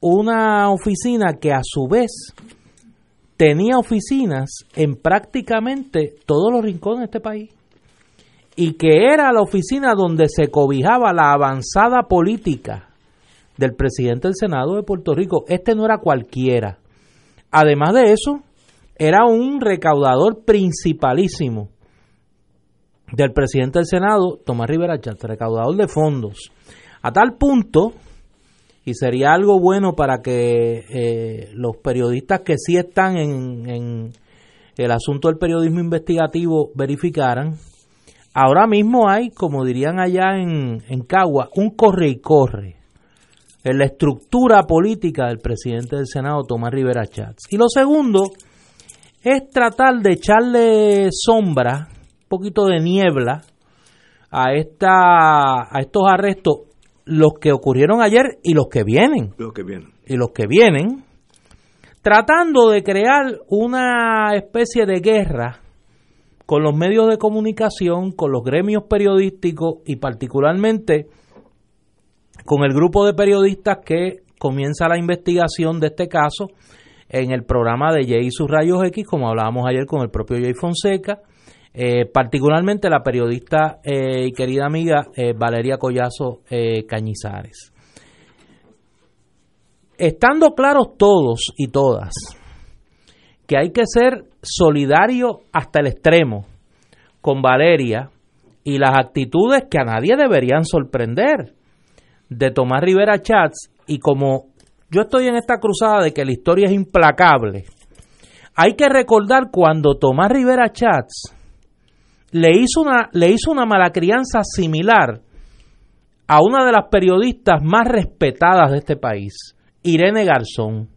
una oficina que a su vez tenía oficinas en prácticamente todos los rincones de este país y que era la oficina donde se cobijaba la avanzada política del presidente del Senado de Puerto Rico. Este no era cualquiera. Además de eso, era un recaudador principalísimo del presidente del Senado, Tomás Rivera Chávez, recaudador de fondos. A tal punto, y sería algo bueno para que eh, los periodistas que sí están en el asunto del periodismo investigativo verificaran, ahora mismo hay, como dirían allá en, en Cagua, un corre y corre en la estructura política del presidente del Senado, Tomás Rivera Chávez. Y lo segundo, es tratar de echarle sombra, un poquito de niebla a esta a estos arrestos los que ocurrieron ayer y los que vienen. Los que vienen. Y los que vienen tratando de crear una especie de guerra con los medios de comunicación, con los gremios periodísticos y particularmente con el grupo de periodistas que comienza la investigación de este caso en el programa de Jay y sus rayos X, como hablábamos ayer con el propio Jay Fonseca, eh, particularmente la periodista eh, y querida amiga eh, Valeria Collazo Cañizares. Estando claros todos y todas que hay que ser solidario hasta el extremo con Valeria y las actitudes que a nadie deberían sorprender de Tomás Rivera Chats y como yo estoy en esta cruzada de que la historia es implacable. Hay que recordar cuando Tomás Rivera Chats le hizo una, le hizo una mala crianza similar a una de las periodistas más respetadas de este país, Irene Garzón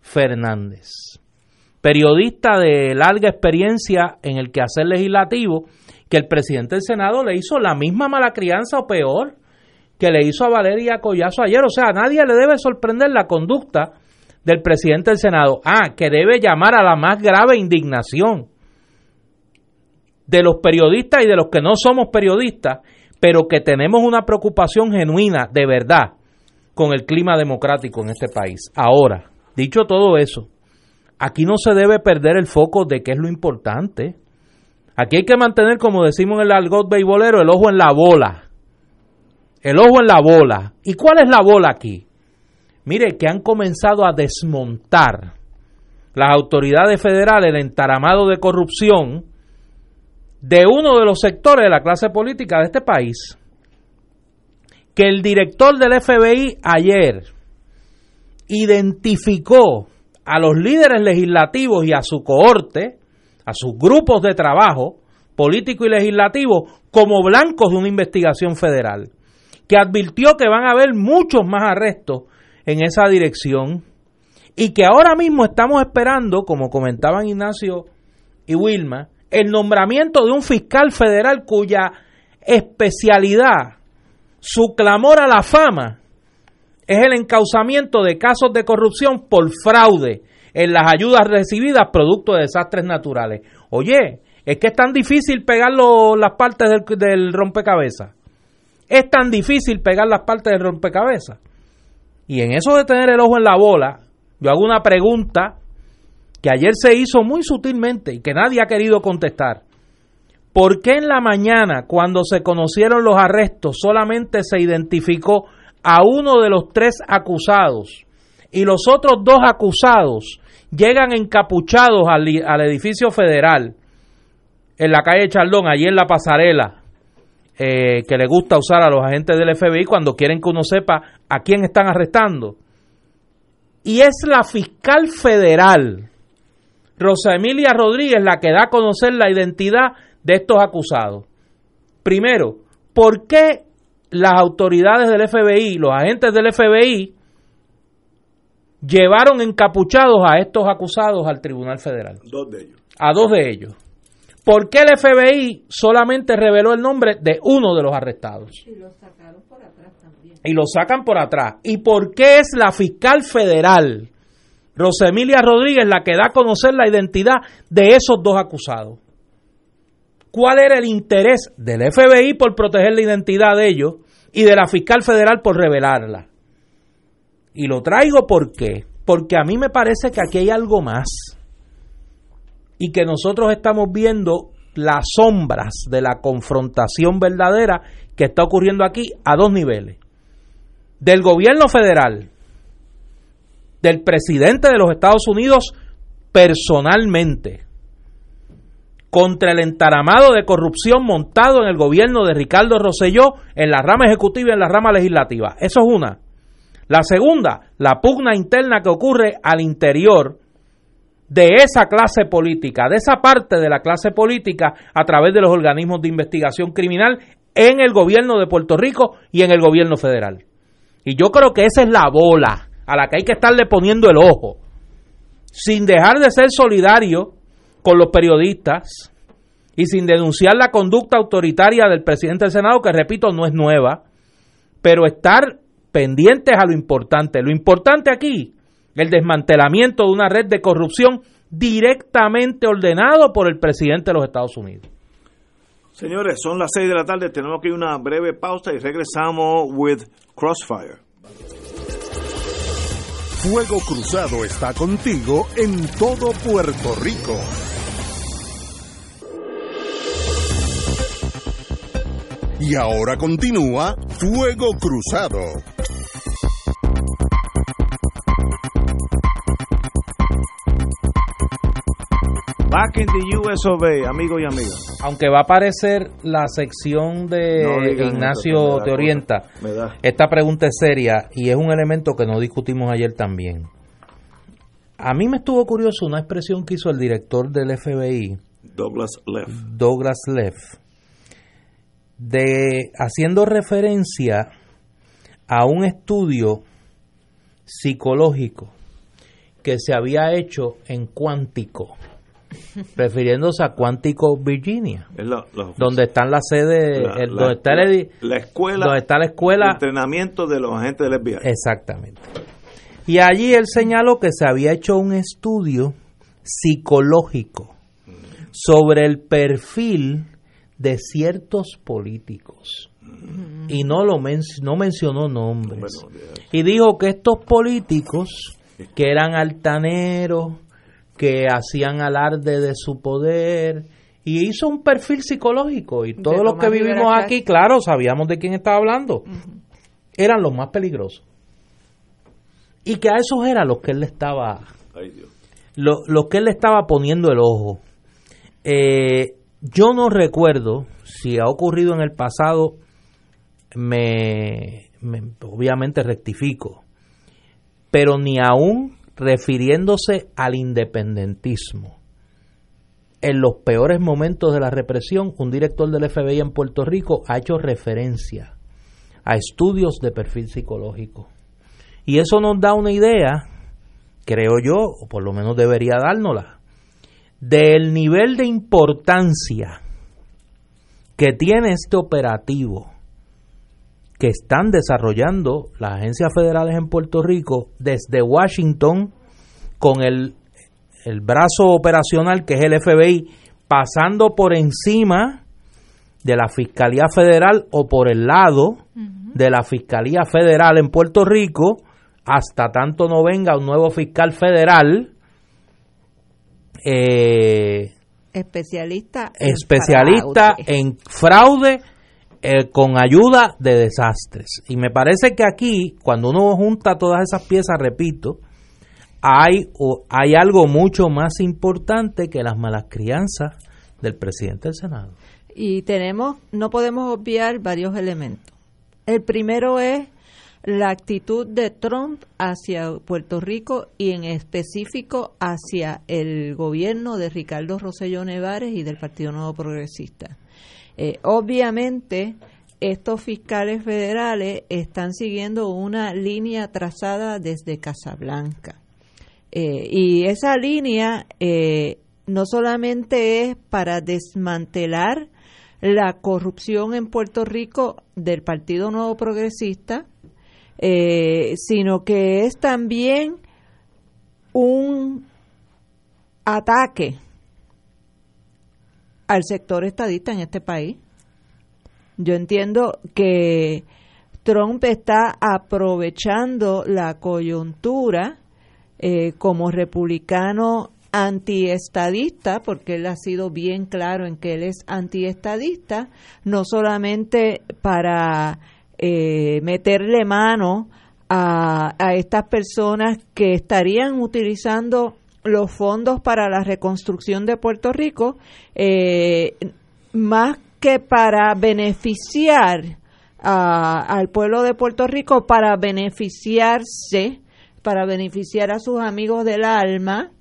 Fernández, periodista de larga experiencia en el quehacer legislativo, que el presidente del Senado le hizo la misma mala crianza o peor que le hizo a Valeria Collazo ayer. O sea, a nadie le debe sorprender la conducta del presidente del Senado. Ah, que debe llamar a la más grave indignación de los periodistas y de los que no somos periodistas, pero que tenemos una preocupación genuina, de verdad, con el clima democrático en este país. Ahora, dicho todo eso, aquí no se debe perder el foco de qué es lo importante. Aquí hay que mantener, como decimos en el algot beisbolero, el ojo en la bola el ojo en la bola. ¿Y cuál es la bola aquí? Mire, que han comenzado a desmontar las autoridades federales el entaramado de corrupción de uno de los sectores de la clase política de este país. Que el director del FBI ayer identificó a los líderes legislativos y a su cohorte, a sus grupos de trabajo político y legislativo, como blancos de una investigación federal que advirtió que van a haber muchos más arrestos en esa dirección y que ahora mismo estamos esperando, como comentaban Ignacio y Wilma, el nombramiento de un fiscal federal cuya especialidad, su clamor a la fama, es el encauzamiento de casos de corrupción por fraude en las ayudas recibidas producto de desastres naturales. Oye, es que es tan difícil pegar las partes del, del rompecabezas. Es tan difícil pegar las partes del rompecabezas Y en eso de tener el ojo en la bola, yo hago una pregunta que ayer se hizo muy sutilmente y que nadie ha querido contestar. ¿Por qué en la mañana, cuando se conocieron los arrestos, solamente se identificó a uno de los tres acusados y los otros dos acusados llegan encapuchados al, al edificio federal en la calle Chaldón, allí en la pasarela, eh, que le gusta usar a los agentes del FBI cuando quieren que uno sepa a quién están arrestando. Y es la fiscal federal, Rosa Emilia Rodríguez, la que da a conocer la identidad de estos acusados. Primero, ¿por qué las autoridades del FBI, los agentes del FBI, llevaron encapuchados a estos acusados al Tribunal Federal? Dos de ellos. A dos de ellos. ¿Por qué el FBI solamente reveló el nombre de uno de los arrestados? Y lo sacaron por atrás también. Y lo sacan por atrás. ¿Y por qué es la fiscal federal, Rosemilia Rodríguez, la que da a conocer la identidad de esos dos acusados? ¿Cuál era el interés del FBI por proteger la identidad de ellos y de la fiscal federal por revelarla? Y lo traigo porque, porque a mí me parece que aquí hay algo más y que nosotros estamos viendo las sombras de la confrontación verdadera que está ocurriendo aquí a dos niveles. Del gobierno federal, del presidente de los Estados Unidos personalmente, contra el entaramado de corrupción montado en el gobierno de Ricardo Rosselló en la rama ejecutiva y en la rama legislativa. Eso es una. La segunda, la pugna interna que ocurre al interior de esa clase política, de esa parte de la clase política a través de los organismos de investigación criminal en el gobierno de Puerto Rico y en el gobierno federal. Y yo creo que esa es la bola a la que hay que estarle poniendo el ojo, sin dejar de ser solidario con los periodistas y sin denunciar la conducta autoritaria del presidente del Senado, que repito, no es nueva, pero estar pendientes a lo importante. Lo importante aquí el desmantelamiento de una red de corrupción directamente ordenado por el presidente de los Estados Unidos. Señores, son las 6 de la tarde, tenemos que ir a una breve pausa y regresamos with Crossfire. Fuego Cruzado está contigo en todo Puerto Rico. Y ahora continúa Fuego Cruzado. Back in the US of A, amigos y amigas. Aunque va a aparecer la sección de No Ignacio da Te Orienta, cosa, me da. esta pregunta es seria y es un elemento que no discutimos ayer también. A mí me estuvo curioso una expresión que hizo el director del FBI, Douglas Leff. Douglas Leff, de haciendo referencia a un estudio psicológico que se había hecho en Cuántico, refiriéndose a Cuántico, Virginia, Es la, la- donde están las sedes, la- el- la- donde, está el la escuela donde está la de escuela entrenamiento de los agentes del FBI. Exactamente. Y allí él señaló que se había hecho un estudio psicológico sobre el perfil de ciertos políticos. Y no lo men- no mencionó nombres. Y dijo que estos políticos, que eran altaneros, que hacían alarde de su poder, y hizo un perfil psicológico. Y todos los que vivimos aquí, claro, sabíamos de quién estaba hablando. Eran los más peligrosos. Y que a esos eran los que él le estaba, Ay, Dios. lo- los que él le estaba poniendo el ojo. Eh, yo no recuerdo si ha ocurrido en el pasado, me, me- obviamente rectifico, pero ni aún refiriéndose al independentismo. En los peores momentos de la represión, un director del FBI en Puerto Rico ha hecho referencia a estudios de perfil psicológico. Y eso nos da una idea, creo yo, o por lo menos debería dárnosla, del nivel de importancia que tiene este operativo que están desarrollando las agencias federales en Puerto Rico desde Washington con el, el brazo operacional que es el FBI pasando por encima de la Fiscalía Federal o por el lado de la Fiscalía Federal en Puerto Rico hasta tanto no venga un nuevo fiscal federal eh, especialista especialista en fraude eh, con ayuda de desastres. Y me parece que aquí, cuando uno junta todas esas piezas, repito, hay, hay algo mucho más importante que las malas crianzas del presidente del Senado. Y tenemos, no podemos obviar varios elementos. El primero es la actitud de Trump hacia Puerto Rico y en específico hacia el gobierno de Ricardo Rosselló Nevares y del Partido Nuevo Progresista. Eh, obviamente, estos fiscales federales están siguiendo una línea trazada desde Casablanca. Eh, y esa línea eh, no solamente es para desmantelar la corrupción en Puerto Rico del Partido Nuevo Progresista, eh, sino que es también un ataque al sector estadista en este país. Yo entiendo que Trump está aprovechando la coyuntura eh, como republicano antiestadista, porque él ha sido bien claro en que él es antiestadista, no solamente para eh, meterle mano a, estas personas que estarían utilizando los fondos para la reconstrucción de Puerto Rico, eh, más que para beneficiar al pueblo de Puerto Rico, para beneficiarse, para beneficiar a sus amigos del alma,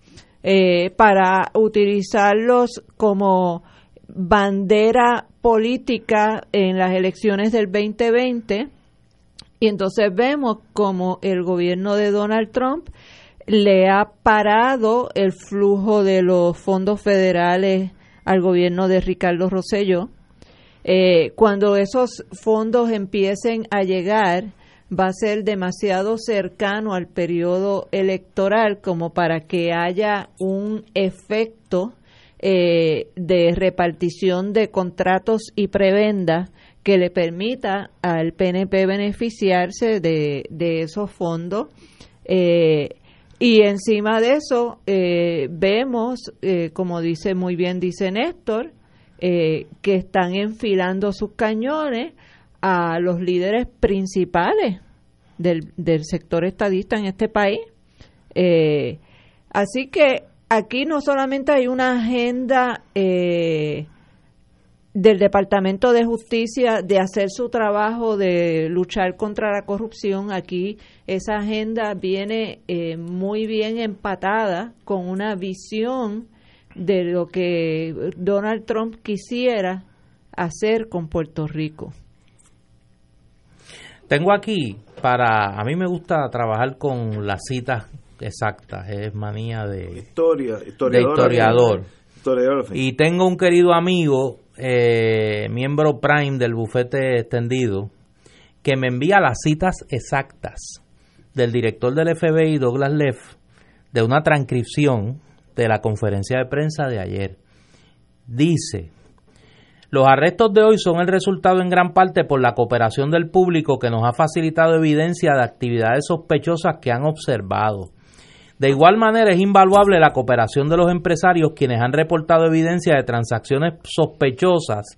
eh, para utilizarlos como bandera política en las elecciones del 2020 y entonces vemos como el gobierno de Donald Trump le ha parado el flujo de los fondos federales al gobierno de Ricardo Rosello. Eh, cuando esos fondos empiecen a llegar, va a ser demasiado cercano al periodo electoral como para que haya un efecto eh, de repartición de contratos y prebendas que le permita al PNP beneficiarse de, esos fondos. Eh, y encima de eso, eh, vemos, como dice muy bien, dice Néstor, que están enfilando sus cañones a los líderes principales del, del sector estadista en este país. así que aquí no solamente hay una agenda eh, del Departamento de Justicia de hacer su trabajo de luchar contra la corrupción, aquí esa agenda viene eh, muy bien empatada con una visión de lo que Donald Trump quisiera hacer con Puerto Rico. Tengo aquí para, a mí me gusta trabajar con las citas exactas, es manía de, Historia, de historiador. y tengo un querido amigo, eh, miembro Prime del bufete extendido, que me envía las citas exactas del director del FBI, Douglas Leff, de una transcripción de la conferencia de prensa de ayer. Dice, los arrestos de hoy son el resultado en gran parte por la cooperación del público que nos ha facilitado evidencia de actividades sospechosas que han observado. De igual manera, es invaluable la cooperación de los empresarios quienes han reportado evidencia de transacciones sospechosas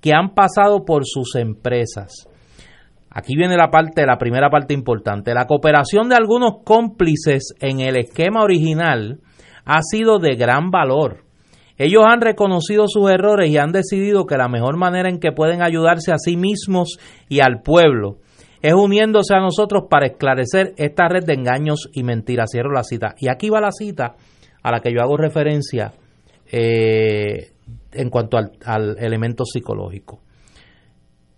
que han pasado por sus empresas. Aquí viene la parte, la primera parte importante. La cooperación de algunos cómplices en el esquema original ha sido de gran valor. Ellos han reconocido sus errores y han decidido que la mejor manera en que pueden ayudarse a sí mismos y al pueblo es uniéndose a nosotros para esclarecer esta red de engaños y mentiras. Cierro la cita. Y aquí va la cita a la que yo hago referencia eh, en cuanto al, al elemento psicológico.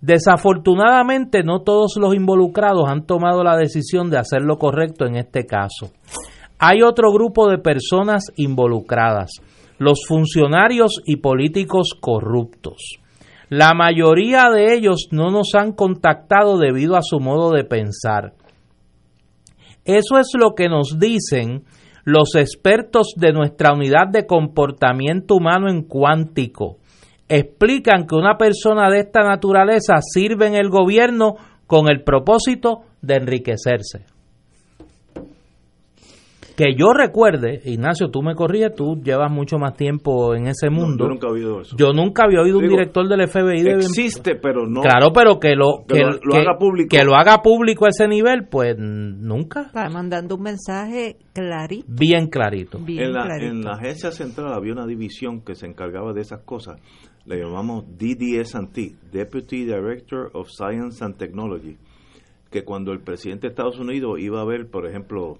Desafortunadamente no todos los involucrados han tomado la decisión de hacer lo correcto en este caso. Hay otro grupo de personas involucradas, los funcionarios y políticos corruptos. La mayoría de ellos no nos han contactado debido a su modo de pensar. Eso es lo que nos dicen los expertos de nuestra unidad de comportamiento humano en cuántico. Explican que una persona de esta naturaleza sirve en el gobierno con el propósito de enriquecerse. Que yo recuerde, Ignacio, tú me corrías, tú llevas mucho más tiempo en ese mundo. yo nunca he oído eso. Yo nunca había oído un director del FBI de Existe, pero no. Claro, pero que lo Que que, lo- lo que- haga público. que lo haga público a ese nivel, pues nunca. Está mandando un mensaje clarito. Bien clarito. Bien en, la, clarito. en la agencia central había una división que se encargaba de esas cosas. Le llamamos DDS&T, Deputy Director of Science and Technology, que cuando el presidente de Estados Unidos iba a ver, por ejemplo,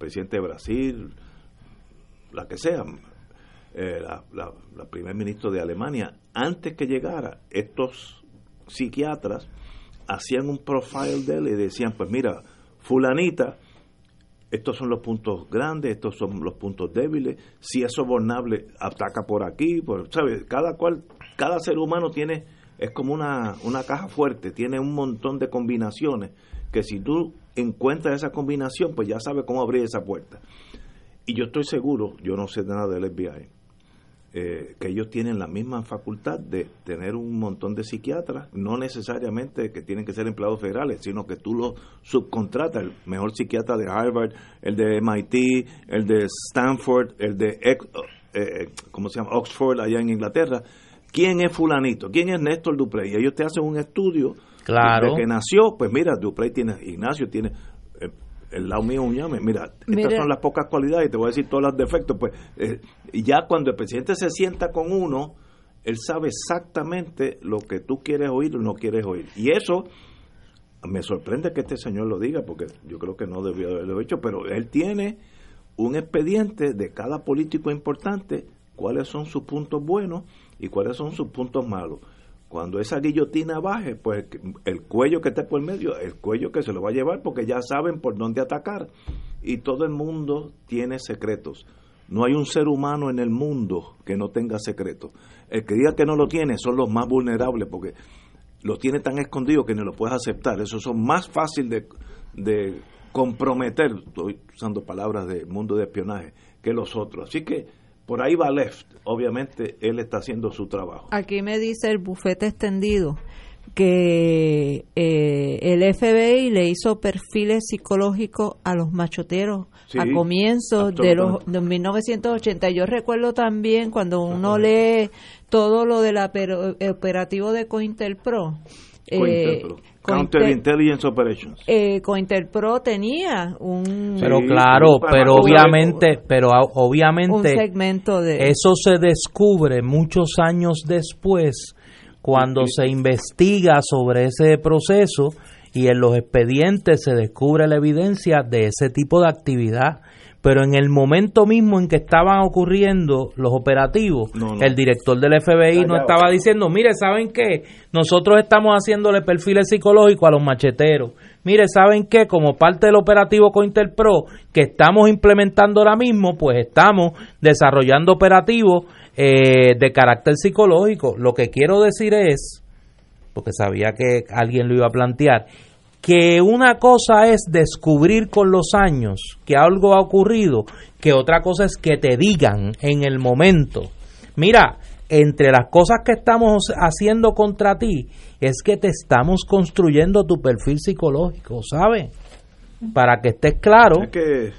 presidente de Brasil, la que sea, eh, la, primer ministro de Alemania, antes que llegara, estos psiquiatras hacían un profile de él y decían, pues mira, fulanita, estos son los puntos grandes, estos son los puntos débiles, si es sobornable, ataca por aquí, por, ¿sabes? Cada cual, cada ser humano tiene, es como una, una caja fuerte, tiene un montón de combinaciones, que si tú encuentras esa combinación, pues ya sabes cómo abrir esa puerta. Y yo estoy seguro, yo no sé nada del FBI, eh, que ellos tienen la misma facultad de tener un montón de psiquiatras, no necesariamente que tienen que ser empleados federales, sino que tú los subcontratas, el mejor psiquiatra de Harvard, el de MIT, el de Stanford, el de ex- eh, ¿cómo se llama? Oxford allá en Inglaterra. ¿Quién es fulanito? ¿Quién es Néstor Duprey? Y ellos te hacen un estudio Claro. de que nació, pues mira, Duprey tiene, Ignacio tiene, eh, el lado mío un llame, mira, estas son las pocas cualidades y te voy a decir todos los defectos, pues eh, y ya cuando el presidente se sienta con uno, él sabe exactamente lo que tú quieres oír o no quieres oír. Y eso me sorprende que este señor lo diga, porque yo creo que no debió haberlo hecho, pero él tiene un expediente de cada político importante, cuáles son sus puntos buenos y cuáles son sus puntos malos. Cuando esa guillotina baje, pues el cuello que esté por medio, el cuello que se lo va a llevar, porque ya saben por dónde atacar. Y todo el mundo tiene secretos. No hay un ser humano en el mundo que no tenga secretos. El que diga que no lo tiene son los más vulnerables, porque lo tiene tan escondido que no lo puedes aceptar. Esos son más fácil de, de comprometer, estoy usando palabras del mundo de espionaje, que los otros. Así que por ahí va Left. Obviamente él está haciendo su trabajo. Aquí me dice el bufete extendido que eh, el FBI le hizo perfiles psicológicos a los machoteros Sí, a comienzos de los de 1980. Yo recuerdo también cuando uno lee todo lo del operativo de Cointelpro. eh, Cointelpro. Counter Cointel- Intelligence Operations. eh, Cointelpro tenía un, Pero Sí, claro, pero obviamente, pero a- un obviamente segmento de eso se descubre muchos años después cuando se investiga sobre ese proceso y en los expedientes se descubre la evidencia de ese tipo de actividad. Pero en el momento mismo en que estaban ocurriendo los operativos, No, no. el director del FBI no estaba diciendo, mire, ¿saben qué? Nosotros estamos haciéndole perfiles psicológicos a los macheteros. Mire, ¿saben qué? Como parte del operativo Cointelpro que estamos implementando ahora mismo, pues estamos desarrollando operativos eh, de carácter psicológico. Lo que quiero decir es, porque sabía que alguien lo iba a plantear, que una cosa es descubrir con los años que algo ha ocurrido, que otra cosa es que te digan en el momento. Mira, entre las cosas que estamos haciendo contra ti es que te estamos construyendo tu perfil psicológico, ¿sabes? Para que estés claro. Es que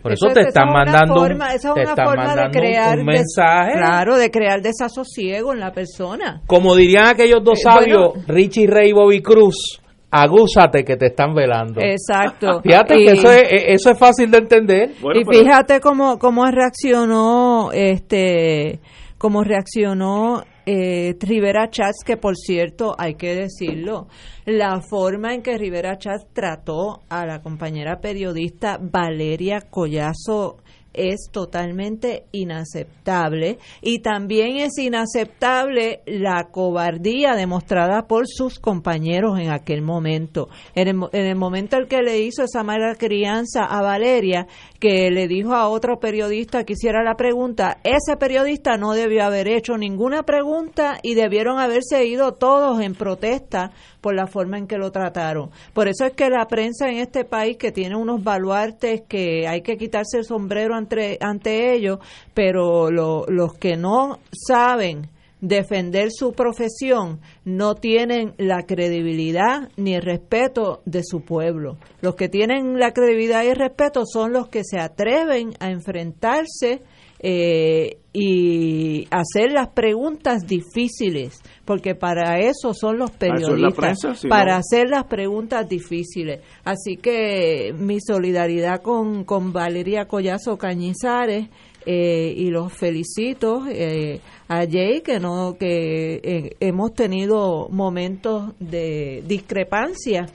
Por eso, Eso- te están es mandando un, forma- esa es te una están forma de mandando un- crear un des- mensaje. claro de crear desasosiego en la persona Como dirían aquellos dos Eh, sabios, bueno. Richie Ray y Bobby Cruz, agúzate que te están velando. exacto Fíjate Y- que eso es, e, eso es fácil de entender. Bueno, y pero- fíjate cómo cómo reaccionó este cómo reaccionó eh, Rivera Chats que por cierto hay que decirlo la forma en que Rivera Chats trató a la compañera periodista Valeria Collazo es totalmente inaceptable y también es inaceptable la cobardía demostrada por sus compañeros en aquel momento. En el, en el momento en que le hizo esa mala crianza a Valeria, que le dijo a otro periodista que hiciera la pregunta, ese periodista no debió haber hecho ninguna pregunta y debieron haberse ido todos en protesta por la forma en que lo trataron. Por eso es que la prensa en este país, que tiene unos baluartes que hay que quitarse el sombrero ante, ante ellos, pero lo- los que no saben defender su profesión no tienen la credibilidad ni el respeto de su pueblo. Los que tienen la credibilidad y el respeto son los que se atreven a enfrentarse eh, y hacer las preguntas difíciles, porque para eso son los periodistas, para hacer las preguntas difíciles. Así que mi solidaridad con, con Valeria Collazo Cañizares eh, y los felicito eh, a Jay que no que eh, hemos tenido momentos de discrepancia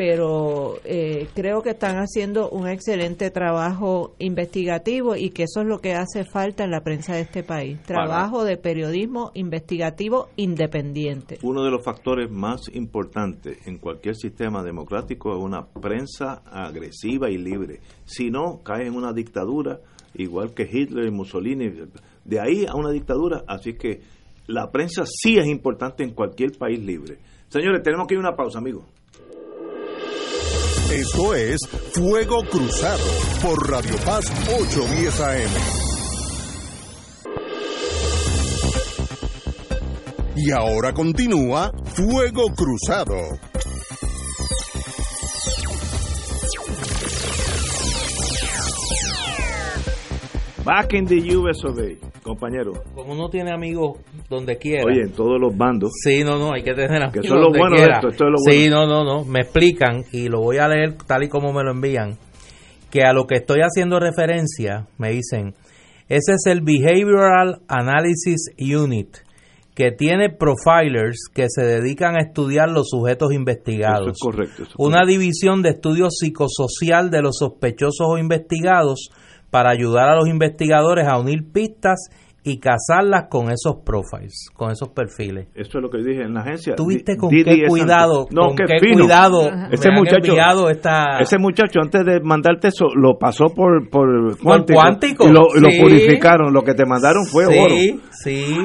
pero eh, creo que están haciendo un excelente trabajo investigativo y que eso es lo que hace falta en la prensa de este país. Trabajo de periodismo investigativo independiente. Uno de los factores más importantes en cualquier sistema democrático es una prensa agresiva y libre. Si no, cae en una dictadura, igual que Hitler y Mussolini. De ahí a una dictadura, así que la prensa sí es importante en cualquier país libre. Señores, tenemos que ir a una pausa, amigos. Esto es Fuego Cruzado por Radio Paz 810 AM. Y ahora continúa Fuego Cruzado. Back in the US of compañero. Como uno tiene amigos donde quiera. Oye, en todos los bandos. Sí, no, no, hay que tener amigos. Que eso es lo bueno de esto, esto es lo bueno. Sí, no, no, no. Me explican, y lo voy a leer tal y como me lo envían, que a lo que estoy haciendo referencia, me dicen, ese es el Behavioral Analysis Unit, que tiene profilers que se dedican a estudiar los sujetos investigados. Eso es correcto. Eso es Una correcto. división de estudio psicosocial de los sospechosos o investigados para ayudar a los investigadores a unir pistas y casarlas con esos profiles, con esos perfiles. Eso es lo que dije en la agencia. ¿Tuviste con Didi qué cuidado? No, con qué qué cuidado. Ese me han muchacho- enviado esta... Ese muchacho antes de mandarte eso lo pasó por por cuántico, cuántico, y lo, purificaron. Lo que te mandaron fue sí, oro. sí.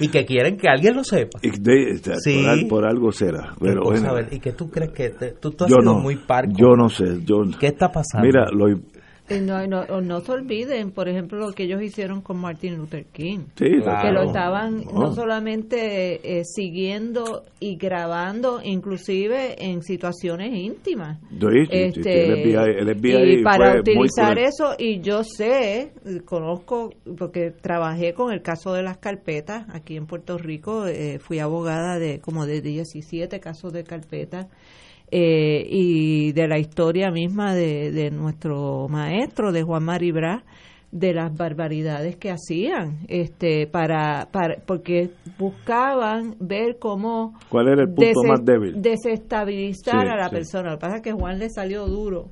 y que quieren que alguien lo sepa. Y de- Sí. por, al- por algo será. Pero bueno, a ver, ¿Y que tú crees que te- tú, tú has yo sido no, muy parco? yo no sé. Yo, ¿Qué está pasando? mira, lo, Y no, no, no se olviden, por ejemplo, lo que ellos hicieron con Martin Luther King. sí, Claro. que lo estaban no. no solamente eh, siguiendo y grabando, inclusive en situaciones íntimas. Sí, Este, sí, el FBI, el FBI y para utilizar eso, y yo sé, conozco, porque trabajé con el caso de las carpetas aquí en Puerto Rico, eh, fui abogada de como de 17 casos de carpetas. Eh, y de la historia misma de, de nuestro maestro, de Juan Maribra, de las barbaridades que hacían, este, para, para, porque buscaban ver cómo ¿Cuál era el punto más débil? desestabilizar Sí, a la sí. persona. Lo que pasa es que Juan le salió duro.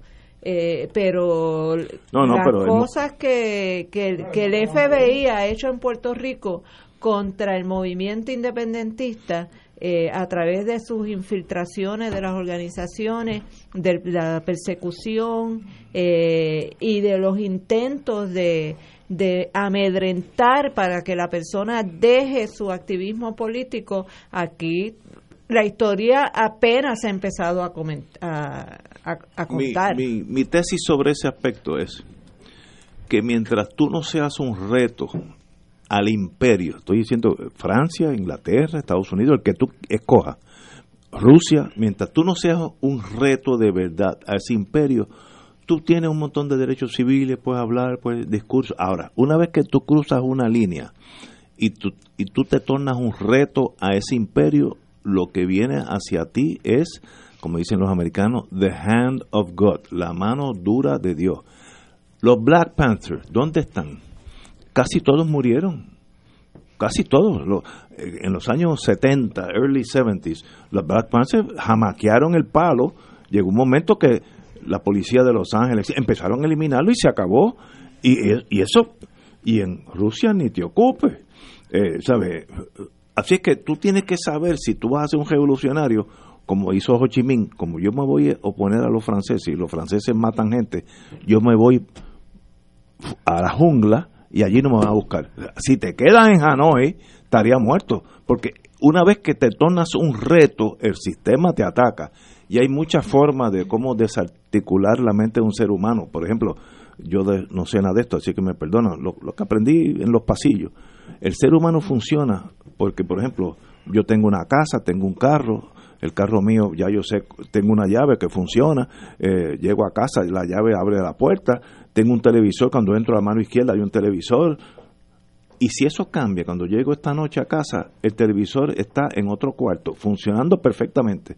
Eh, pero No, no, las pero él no- cosas que, que el FBI ha hecho en Puerto Rico contra el movimiento independentista eh, a través de sus infiltraciones de las organizaciones, de la persecución eh, y de los intentos de, de amedrentar para que la persona deje su activismo político, aquí la historia apenas ha empezado a, a, a- a mi, contar. mi, mi tesis sobre ese aspecto es que mientras tú no seas un reto al imperio, estoy diciendo Francia, Inglaterra, Estados Unidos, el que tú escojas, Rusia, mientras tú no seas un reto de verdad a ese imperio, tú tienes un montón de derechos civiles, puedes hablar, puedes discurso. Ahora, una vez que tú cruzas una línea y tú, y tú te tornas un reto a ese imperio, lo que viene hacia ti es, como dicen los americanos, the hand of God, la mano dura de Dios. Los Black Panthers, ¿dónde están? Casi todos murieron. Casi todos. En los años 70, early 70s, los Black Panthers jamaquearon el palo. Llegó un momento que la policía de Los Ángeles empezaron a eliminarlo y se acabó. Y, eso, y en Rusia ni te ocupes. Eh. Así es que tú tienes que saber si tú vas a ser un revolucionario, como hizo Ho Chi Minh, como yo me voy a oponer a los franceses y los franceses matan gente, yo me voy a la jungla y allí no me van a buscar. Si te quedas en Hanoi, estaría muerto, porque una vez que te tornas un reto, el sistema te ataca. Y hay muchas formas de cómo desarticular la mente de un ser humano. Por ejemplo, yo de- no sé nada de esto, así que me perdonan, lo, lo que aprendí en los pasillos. El ser humano funciona porque, por ejemplo, yo tengo una casa, tengo un carro, el carro mío ya yo sé, tengo una llave que funciona, eh, llego a casa, la llave abre la puerta, tengo un televisor, cuando entro a la mano izquierda hay un televisor, y si eso cambia, cuando llego esta noche a casa, el televisor está en otro cuarto, funcionando perfectamente.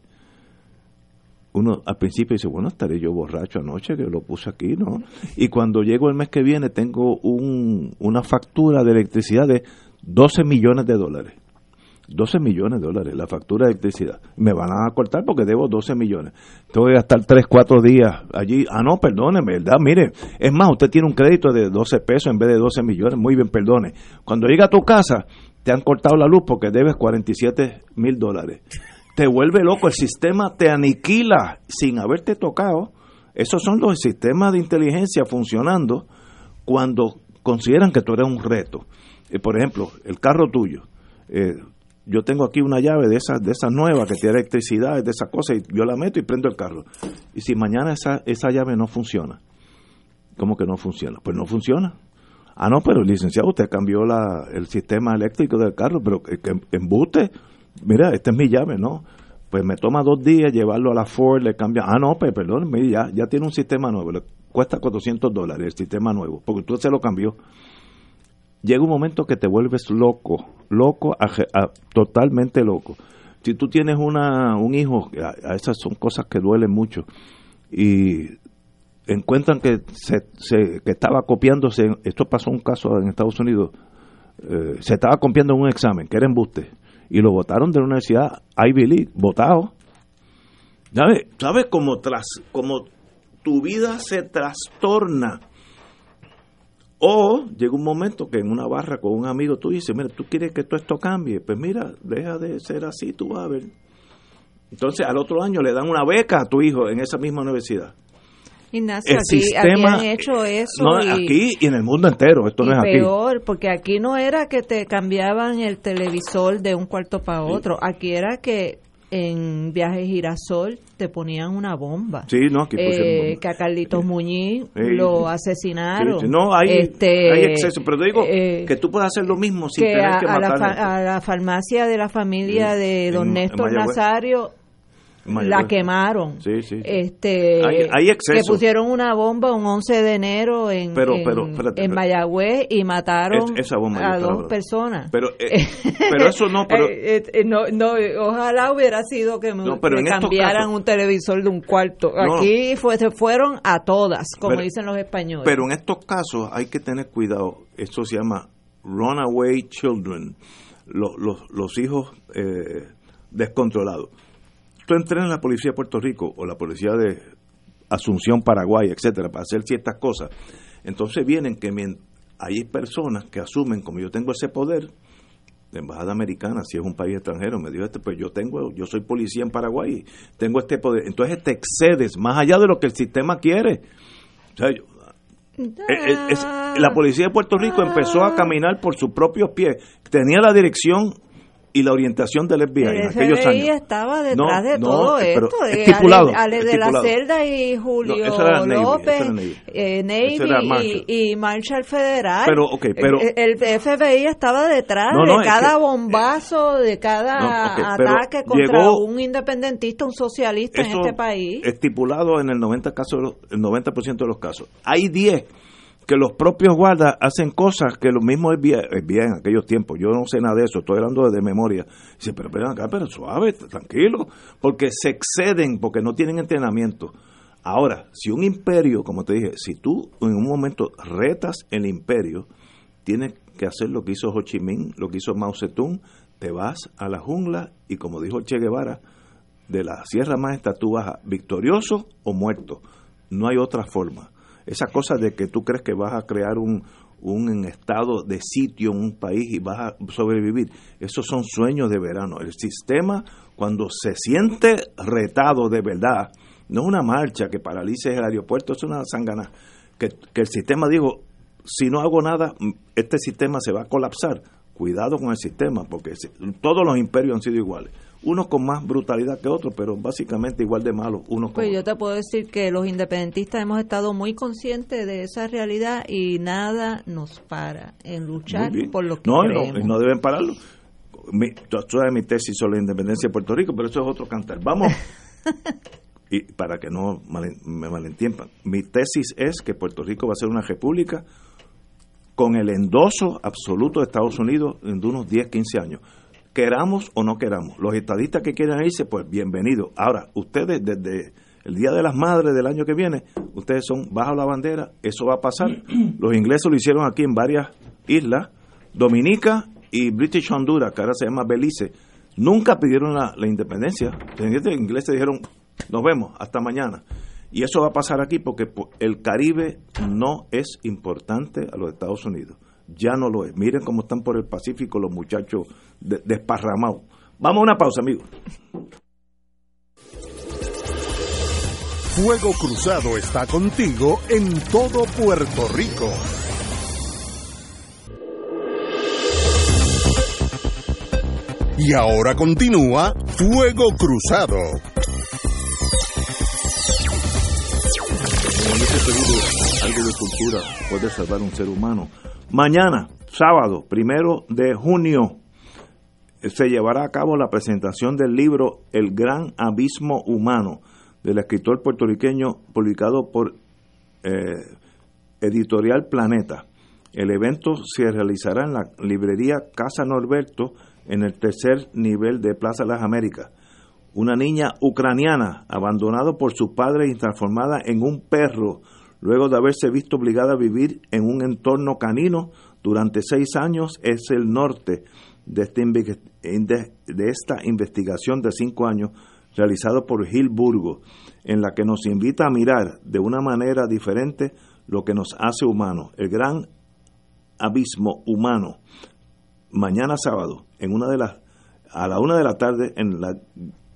Uno al principio dice, bueno, estaré yo borracho anoche que lo puse aquí, ¿no? Y cuando llego el mes que viene tengo un, una factura de electricidad de 12 millones de dólares. 12 millones de dólares la factura de electricidad. Me van a cortar porque debo 12 millones. Tengo que gastar 3, 4 días allí. Ah, no, perdóneme, ¿verdad? Mire, es más, usted tiene un crédito de 12 pesos en vez de 12 millones. Muy bien, perdone. Cuando llega a tu casa, te han cortado la luz porque debes 47 mil dólares. Te vuelve loco, el sistema te aniquila sin haberte tocado. Esos son los sistemas de inteligencia funcionando cuando consideran que tú eres un reto. Eh, por ejemplo, el carro tuyo. Eh, yo tengo aquí una llave de esas de esas nuevas que tiene electricidad, de esas cosas, y yo la meto y prendo el carro. Y si mañana esa, esa llave no funciona, ¿cómo que no funciona? Pues no funciona. Ah, no, pero licenciado, usted cambió la, el sistema eléctrico del carro, pero que, que embuste, mira, esta es mi llave, ¿no? Pues me toma dos días llevarlo a la Ford, le cambia, ah, no, pues perdón, ya, ya tiene un sistema nuevo, le cuesta 400 dólares el sistema nuevo, porque usted se lo cambió llega un momento que te vuelves loco, loco, totalmente loco. Si tú tienes una, un hijo, a, esas son cosas que duelen mucho, y encuentran que se, que estaba copiándose, esto pasó un caso en Estados Unidos, eh, se estaba copiando un examen, que era embuste, y lo votaron de la universidad Ivy League, votado. ¿Sabes? ¿Sabes cómo, tras, cómo tu vida se trastorna? O llega un momento que en una barra con un amigo tú dices, mira, tú quieres que todo esto cambie, pues mira, deja de ser así, tú vas a ver. Entonces al otro año le dan una beca a tu hijo en esa misma universidad. Ignacio, el aquí, sistema, han hecho eso. No, aquí y en el mundo entero, esto no es aquí. Peor, porque aquí no era que te cambiaban el televisor de un cuarto para otro, aquí era que en Viaje Girasol te ponían una bomba. Sí, no, eh, que a Carlitos Muñiz lo asesinaron. no, hay, este, hay exceso, pero te digo eh, que tú puedes hacer lo mismo sin tener que matar a, la, farmacia de la familia de don Néstor Nazario la quemaron. Sí, sí, Este, hay, Que pusieron una bomba un 11 de enero en, en, Mayagüez y mataron a dos personas. Pero, eh, pero eso no, pero, eh, eh, no, no, ojalá hubiera sido que me, cambiaran un televisor de un cuarto. Aquí fue, se fueron a todas, como dicen los españoles. Pero en estos casos hay que tener cuidado. Esto se llama runaway children, los, los, los hijos descontrolados tú entrenas en la policía de Puerto Rico o la policía de Asunción, Paraguay, etcétera, para hacer ciertas cosas, entonces vienen que hay personas que asumen, como yo tengo ese poder, la embajada americana, si es un país extranjero, me dijo este, pues yo tengo, yo soy policía en Paraguay, tengo este poder, entonces te excedes más allá de lo que el sistema quiere. O sea, la policía de Puerto Rico empezó a caminar por sus propios pies, tenía la dirección y la orientación del FBI en aquellos años. estaba detrás de todo esto. Estipulado, Ale, de la Celda y Julio López, Navy, eh, y, Marshall Federal. Pero, okay, pero, el, FBI estaba detrás de cada bombazo, de cada ataque contra un independentista, un socialista en este país. Estipulado en el 90%, casos, el 90 de los casos. Hay 10 que los propios guardas hacen cosas que lo mismo es bien, en aquellos tiempos. Yo no sé nada de eso, estoy hablando de memoria. Dice, pero ven acá, pero suave, tranquilo, porque se exceden, porque no tienen entrenamiento. Ahora, si un imperio, como te dije, si tú en un momento retas el imperio, tienes que hacer lo que hizo Ho Chi Minh, lo que hizo Mao Zedong, te vas a la jungla y como dijo Che Guevara, de la Sierra Maestra tú vas victorioso o muerto. No hay otra forma esa cosa de que tú crees que vas a crear un, un estado de sitio en un país y vas a sobrevivir, esos son sueños de verano. El sistema, cuando se siente retado de verdad, no es una marcha que paralice el aeropuerto, es una sangana. Que, que el sistema digo, si no hago nada, este sistema se va a colapsar. Cuidado con el sistema, porque todos los imperios han sido iguales. Unos con más brutalidad que otros, pero básicamente igual de malos unos Pues con yo te puedo decir que los independentistas hemos estado muy conscientes de esa realidad y nada nos para en luchar por lo que no, creemos. no, no deben pararlo. Mi, sabes mi tesis sobre la independencia de Puerto Rico, pero eso es otro cantar. Vamos. y para que no me malentiendan, mi tesis es que Puerto Rico va a ser una república con el endoso absoluto de Estados Unidos en unos 10, 15 años. Queramos o no queramos. Los estadistas que quieran irse, pues bienvenidos. Ahora, ustedes desde el Día de las Madres del año que viene, ustedes son bajo la bandera, eso va a pasar. Los ingleses lo hicieron aquí en varias islas, Dominica y British Honduras, que ahora se llama Belice. Nunca pidieron la, la independencia. Los ingleses dijeron, nos vemos, hasta mañana. Y eso va a pasar aquí porque po- el Caribe no es importante a los Estados Unidos. Ya no lo es. Miren cómo están por el Pacífico los muchachos de- desparramados. Vamos a una pausa, amigos. Fuego Cruzado está contigo en todo Puerto Rico. Y ahora continúa Fuego Cruzado. Seguro, algo de cultura puede salvar un ser humano. Mañana, sábado, primero de junio, se llevará a cabo la presentación del libro El Gran Abismo Humano, del escritor puertorriqueño publicado por eh, Editorial Planeta. El evento se realizará en la librería Casa Norberto en el tercer nivel de Plaza Las Américas. Una niña ucraniana abandonada por su padre y transformada en un perro luego de haberse visto obligada a vivir en un entorno canino durante seis años es el norte de, este de esta investigación de cinco años realizado por Gil Burgo, en la que nos invita a mirar de una manera diferente lo que nos hace humanos, el gran abismo humano. Mañana sábado, en una de las a la una de la tarde en la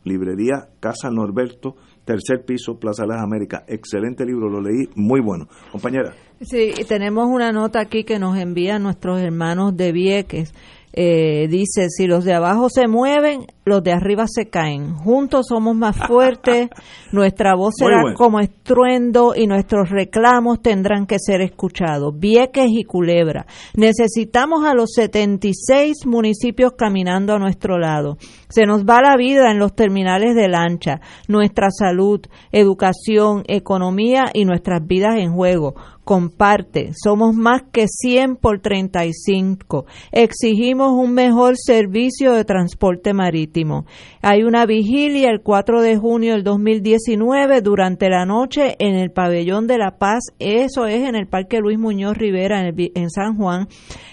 librería Casa Norberto, tercer piso, Plaza de las Américas. Excelente libro, lo leí, muy bueno. Compañera. Sí, tenemos una nota aquí que nos envían nuestros hermanos de Vieques. Eh, dice, si los de abajo se mueven, los de arriba se caen. Juntos somos más fuertes, nuestra voz será bueno. como estruendo y nuestros reclamos tendrán que ser escuchados. Vieques y Culebra. Necesitamos a los 76 municipios caminando a nuestro lado. Se nos va la vida en los terminales de lancha, nuestra salud, educación, economía y nuestras vidas en juego. Comparte, somos más que 100 por 35. Exigimos un mejor servicio de transporte marítimo. Hay una vigilia el 4 de junio del 2019 durante la noche en el Pabellón de la Paz, eso es en el Parque Luis Muñoz Rivera en, San Juan.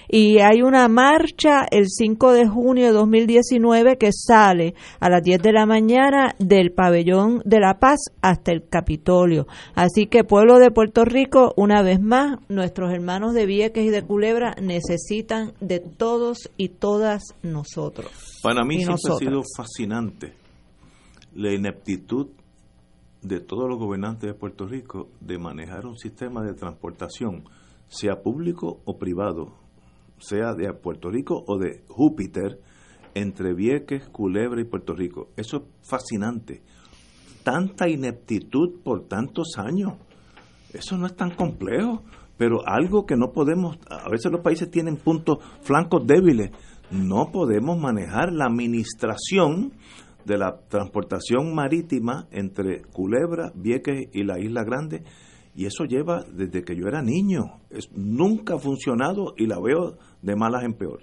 Y hay una marcha el 5 de junio de 2019 que sale a las 10 de la mañana del Pabellón de la Paz hasta el Capitolio. Así que pueblo de Puerto Rico, una vez más, nuestros hermanos de Vieques y de Culebra necesitan de todos y todas nosotros. Para mí siempre ha sido fascinante la ineptitud de todos los gobernantes de Puerto Rico de manejar un sistema de transportación, sea público o privado, sea de Puerto Rico o de Júpiter, entre Vieques, Culebra y Puerto Rico. Eso es fascinante. Tanta ineptitud por tantos años. Eso no es tan complejo, pero algo que no podemos, a veces los países tienen puntos flancos débiles, no podemos manejar la administración de la transportación marítima entre Culebra, Vieques y la Isla Grande, y eso lleva desde que yo era niño. Es, nunca ha funcionado y la veo de malas en peor.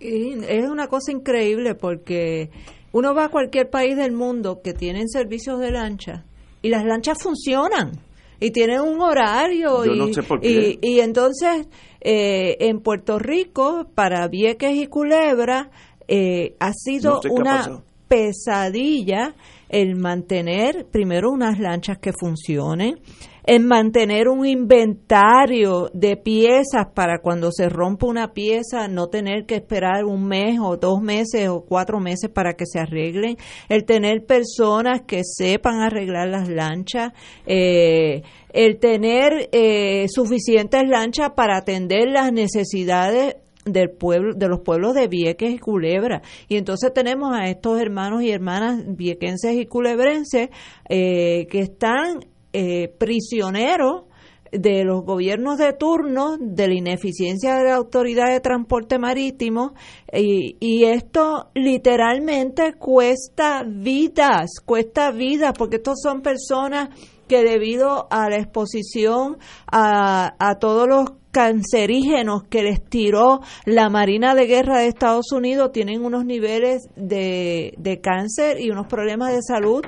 Es una cosa increíble porque uno va a cualquier país del mundo que tienen servicios de lancha y las lanchas funcionan y tienen un horario Yo y, no sé por y- qué. y entonces eh, en Puerto Rico para Vieques y Culebra eh, ha sido No sé una pesadilla el mantener primero unas lanchas que funcionen, en mantener un inventario de piezas para cuando se rompa una pieza no tener que esperar un mes o dos meses o cuatro meses para que se arreglen, el tener personas que sepan arreglar las lanchas, eh, el tener eh, suficientes lanchas para atender las necesidades del pueblo, de los pueblos de Vieques y Culebra. Y entonces tenemos a estos hermanos y hermanas viequenses y culebrenses eh, que están eh, prisioneros de los gobiernos de turno, de la ineficiencia de la autoridad de transporte marítimo y, esto literalmente cuesta vidas, cuesta vidas porque estos son personas que debido a la exposición a, todos los cancerígenos que les tiró la Marina de Guerra de Estados Unidos tienen unos niveles de cáncer y unos problemas de salud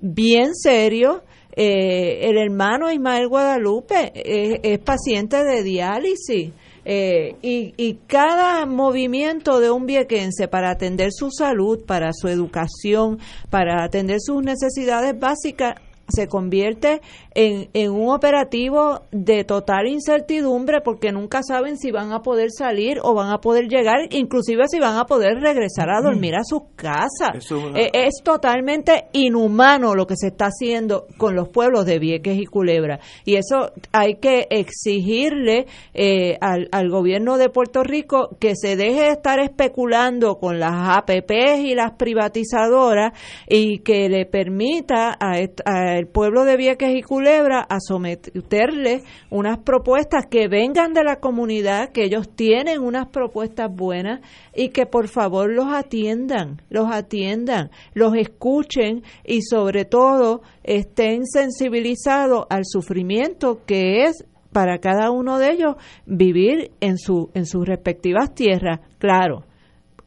bien serios. Eh, el hermano Ismael Guadalupe es, paciente de diálisis. Eh, y, y, cada movimiento de un viequense para atender su salud, para su educación, para atender sus necesidades básicas, se convierte en, en, un operativo de total incertidumbre porque nunca saben si van a poder salir o van a poder llegar, inclusive si van a poder regresar a dormir a sus casas. Es, eh, es totalmente inhumano lo que se está haciendo con los pueblos de Vieques y Culebra. Y eso hay que exigirle eh, al, al gobierno de Puerto Rico que se deje de estar especulando con las APPs y las privatizadoras y que le permita a, a el pueblo de Vieques y Culebra a someterle unas propuestas que vengan de la comunidad, que ellos tienen unas propuestas buenas y que por favor los atiendan, los atiendan, los escuchen y sobre todo estén sensibilizados al sufrimiento que es para cada uno de ellos vivir en su en sus respectivas tierras. Claro,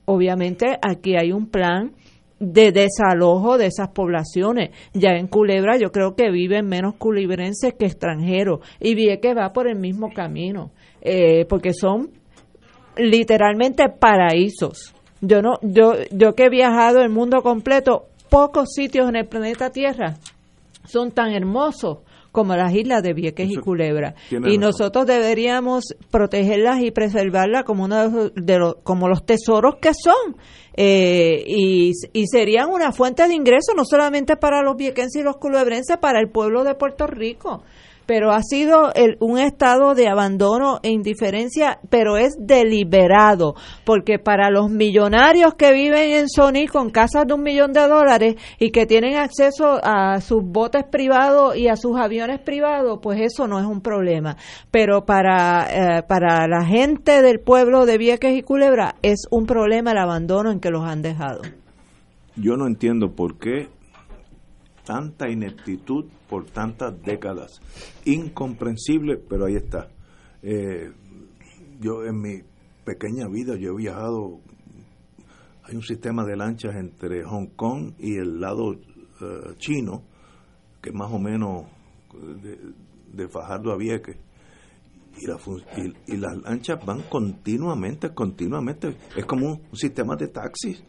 obviamente aquí hay un plan de desalojo de esas poblaciones. Ya en Culebra yo creo que viven menos culebrenses que extranjeros y vi que va por el mismo camino, eh, porque son literalmente paraísos. Yo no, yo, yo que he viajado el mundo completo, pocos sitios en el planeta Tierra son tan hermosos como las islas de Vieques y Culebra. Y nosotros deberíamos protegerlas y preservarlas como uno de los, como los tesoros que son. Eh, y, y, serían una fuente de ingreso no solamente para los viequenses y los culebrenses, para el pueblo de Puerto Rico pero ha sido el, un estado de abandono e indiferencia, pero es deliberado, porque para los millonarios que viven en Sony con casas de un millón de dólares y que tienen acceso a sus botes privados y a sus aviones privados, pues eso no es un problema. Pero para, eh, para la gente del pueblo de Vieques y Culebra es un problema el abandono en que los han dejado. Yo no entiendo por qué tanta ineptitud por tantas décadas. Incomprensible, pero ahí está. Eh, yo en mi pequeña vida yo he viajado, hay un sistema de lanchas entre Hong Kong y el lado uh, chino, que más o menos de, Fajardo a Vieques. Y, la, y, y, las lanchas van continuamente, continuamente. Es como un sistema de taxis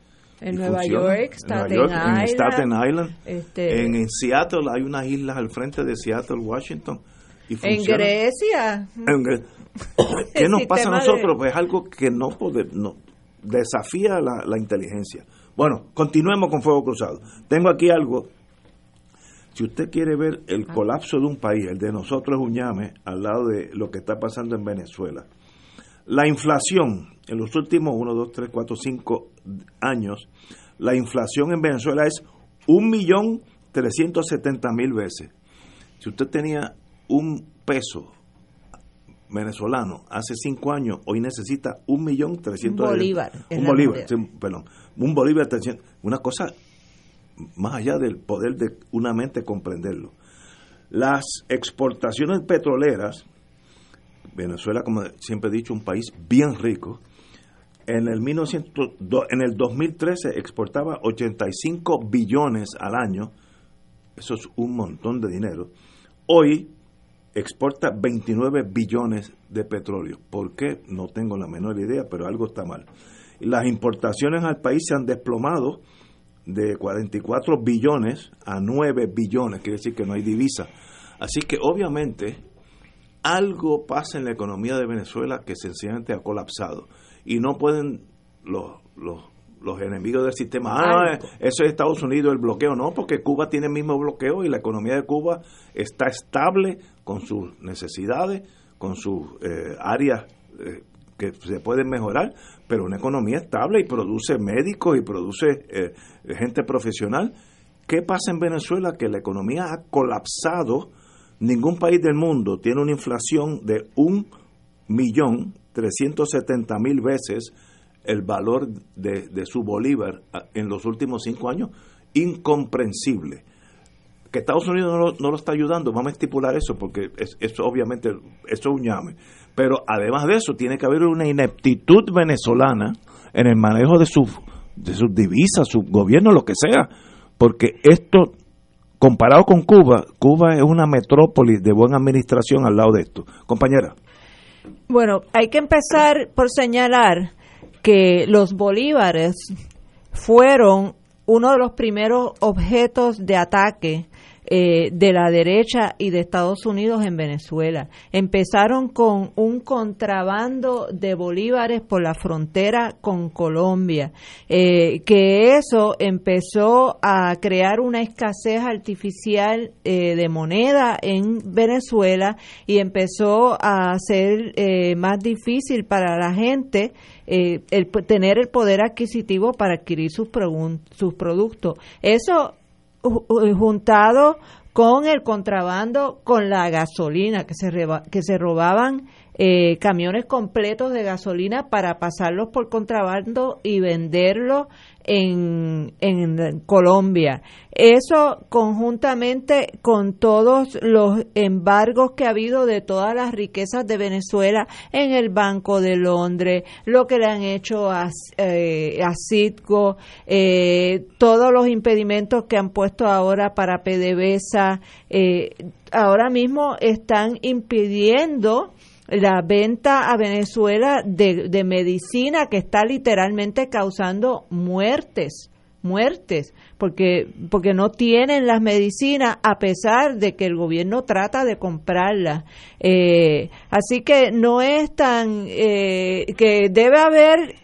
en Nueva York, Staten, York Island, en Staten Island. Este, en, en, Seattle hay unas islas al frente de Seattle, Washington. Y en Grecia. En ¿Qué nos pasa a nosotros? Pues es algo que no, puede, no desafía la, la inteligencia. Bueno, continuemos con Fuego Cruzado. Tengo aquí algo. Si usted quiere ver el ah. colapso de un país, el de nosotros es un llame al lado de lo que está pasando en Venezuela. La inflación en los últimos 1, 2, 3, 4, 5 años, la inflación en Venezuela es 1.370.000 veces. Si usted tenía un peso venezolano hace 5 años, hoy necesita 1.300.000. Un bolívar. Un bolívar, sí, perdón. Un bolívar, una cosa más allá del poder de una mente comprenderlo. Las exportaciones petroleras Venezuela, como siempre he dicho, un país bien rico. En el, 1900, en el 2013 exportaba 85 billones al año. Eso es un montón de dinero. Hoy exporta 29 billones de petróleo. ¿Por qué? No tengo la menor idea, pero algo está mal. Las importaciones al país se han desplomado de 44 billones a 9 billones, quiere decir que no hay divisa. Así que obviamente algo pasa en la economía de Venezuela que sencillamente ha colapsado y no pueden los, los, los enemigos del sistema, ah, eso es Estados Unidos el bloqueo, no, porque Cuba tiene el mismo bloqueo y la economía de Cuba está estable con sus necesidades, con sus eh, áreas eh, que se pueden mejorar, pero una economía estable y produce médicos y produce eh, gente profesional. ¿Qué pasa en Venezuela? Que la economía ha colapsado. Ningún país del mundo tiene una inflación de un millón trescientos setenta mil veces el valor de, de, su bolívar ah, en los últimos cinco años. Incomprensible. Que Estados Unidos no lo, no lo está ayudando, vamos a estipular eso, porque es, es obviamente eso es un llame. Pero además de eso, tiene que haber una ineptitud venezolana en el manejo de sus de sus divisas, su gobierno, lo que sea, porque esto comparado con Cuba, Cuba es una metrópoli de buena administración al lado de esto. Compañera. Bueno, hay que empezar por señalar que los bolívares fueron uno de los primeros objetos de ataque eh, de la derecha y de Estados Unidos en Venezuela. Empezaron con un contrabando de bolívares por la frontera con Colombia, eh, que eso empezó a crear una escasez artificial eh, de moneda en Venezuela y empezó a ser más difícil para la gente el, tener el poder adquisitivo para adquirir sus, sus productos. Eso juntado con el contrabando, con la gasolina, que se, que se robaban eh, camiones completos de gasolina para pasarlos por contrabando y venderlos en, en Colombia. Eso conjuntamente con todos los embargos que ha habido de todas las riquezas de Venezuela en el Banco de Londres, lo que le han hecho a, eh, a Citgo, eh, todos los impedimentos que han puesto ahora para PDVSA, eh, ahora mismo están impidiendo la venta a Venezuela de, de medicina que está literalmente causando muertes muertes porque porque no tienen las medicinas a pesar de que el gobierno trata de comprarlas. Eh, así que no es tan eh, que debe haber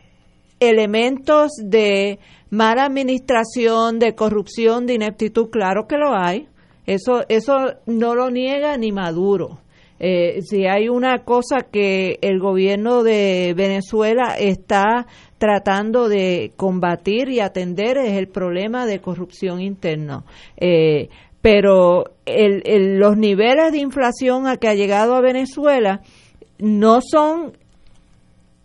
elementos de mala administración de corrupción de ineptitud claro que lo hay. Eso eso no lo niega ni Maduro eh, si hay una cosa que el gobierno de Venezuela está tratando de combatir y atender es el problema de corrupción interna. Eh, pero los niveles de inflación a que ha llegado a Venezuela no son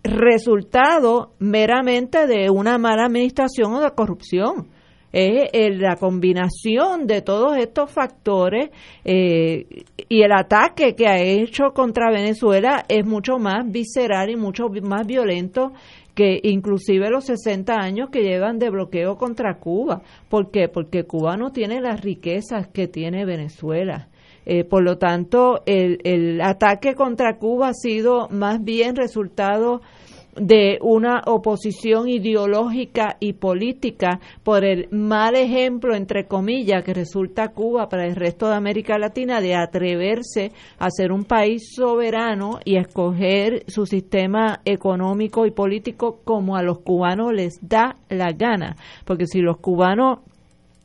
resultado meramente de una mala administración o de corrupción es la combinación de todos estos factores eh, y el ataque que ha hecho contra Venezuela es mucho más visceral y mucho más violento que inclusive los 60 años que llevan de bloqueo contra Cuba. ¿Por qué? Porque Cuba no tiene las riquezas que tiene Venezuela. Eh, por lo tanto, el, el ataque contra Cuba ha sido más bien resultado de una oposición ideológica y política por el mal ejemplo, entre comillas, que resulta Cuba para el resto de América Latina de atreverse a ser un país soberano y escoger su sistema económico y político como a los cubanos les da la gana. Porque si los cubanos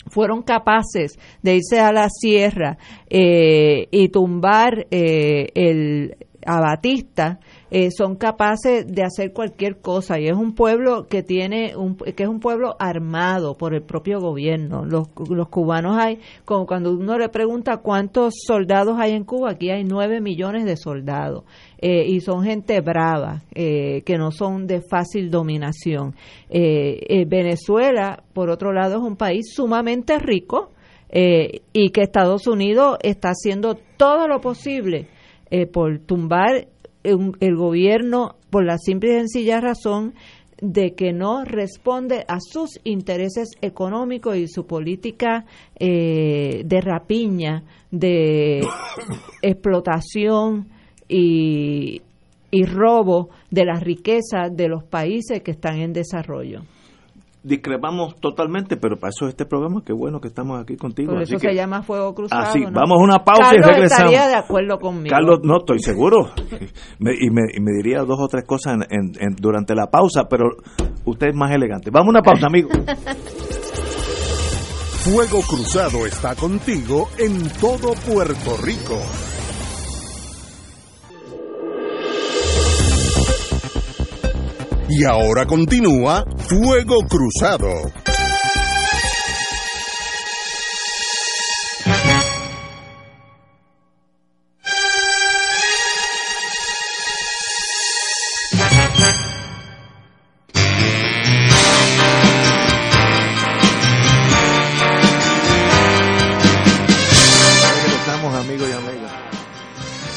fueron capaces de irse a la sierra eh, y tumbar eh, el, a Batista, eh, son capaces de hacer cualquier cosa. Y es un pueblo que tiene un, que es un pueblo armado por el propio gobierno. Los, los cubanos hay como cuando uno le pregunta cuántos soldados hay en Cuba aquí hay nueve millones de soldados. Eh, y son gente brava eh, que no son de fácil dominación. Venezuela por otro lado es un país sumamente rico y que Estados Unidos está haciendo todo lo posible por tumbar el gobierno por la simple y sencilla razón de que no responde a sus intereses económicos y su política eh, de rapiña, de explotación y, y robo de las riquezas de los países que están en desarrollo discrepamos totalmente, pero para eso es este programa, qué bueno que estamos aquí contigo. Por eso se llama Fuego Cruzado. Así, vamos a una pausa y regresamos. estaría de acuerdo conmigo. Carlos, no, estoy seguro. y, me, y, me, diría dos o tres cosas en, en, durante la pausa, pero usted es más elegante. Vamos a una pausa, amigo. Fuego Cruzado está contigo en todo Puerto Rico. Y ahora continúa Fuego Cruzado.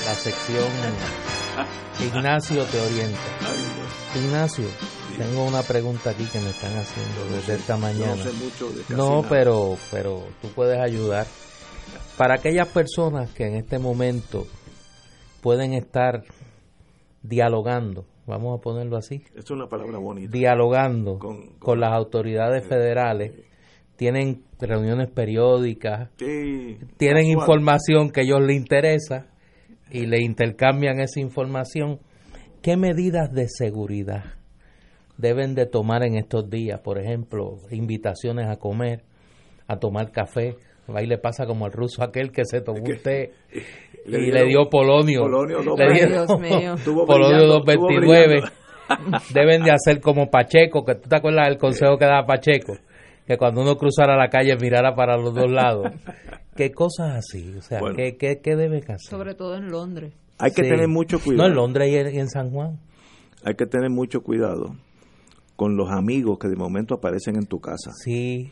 La sección Ignacio te orienta. Ignacio, tengo una pregunta aquí que me están haciendo desde esta mañana. No sé mucho de casi No, nada. pero, pero tú puedes ayudar. Para aquellas personas que en este momento pueden estar dialogando, vamos a ponerlo así, Es una palabra bonita. dialogando Con- con, con- las autoridades federales, tienen reuniones periódicas, Sí, tienen casual. información que a ellos les interesa y le intercambian esa información. ¿Qué medidas de seguridad deben de tomar en estos días? Por ejemplo, invitaciones a comer, a tomar café. Ahí le pasa como al ruso aquel que se tomó un té Le y le dio polonio. polonio dos Le. Estuvo polonio brillando, estuvo 229. brillando. Deben de hacer como Pacheco, que tú te acuerdas del consejo que daba Pacheco, que cuando uno cruzara la calle mirara para los dos lados. ¿Qué cosas así? O sea, Bueno. ¿qué, qué, qué deben hacer? Sobre todo en Londres. Hay que Sí. tener mucho No, cuidado. en Londres y en, San Juan. Hay que tener mucho cuidado con los amigos que de momento aparecen en tu casa. Sí.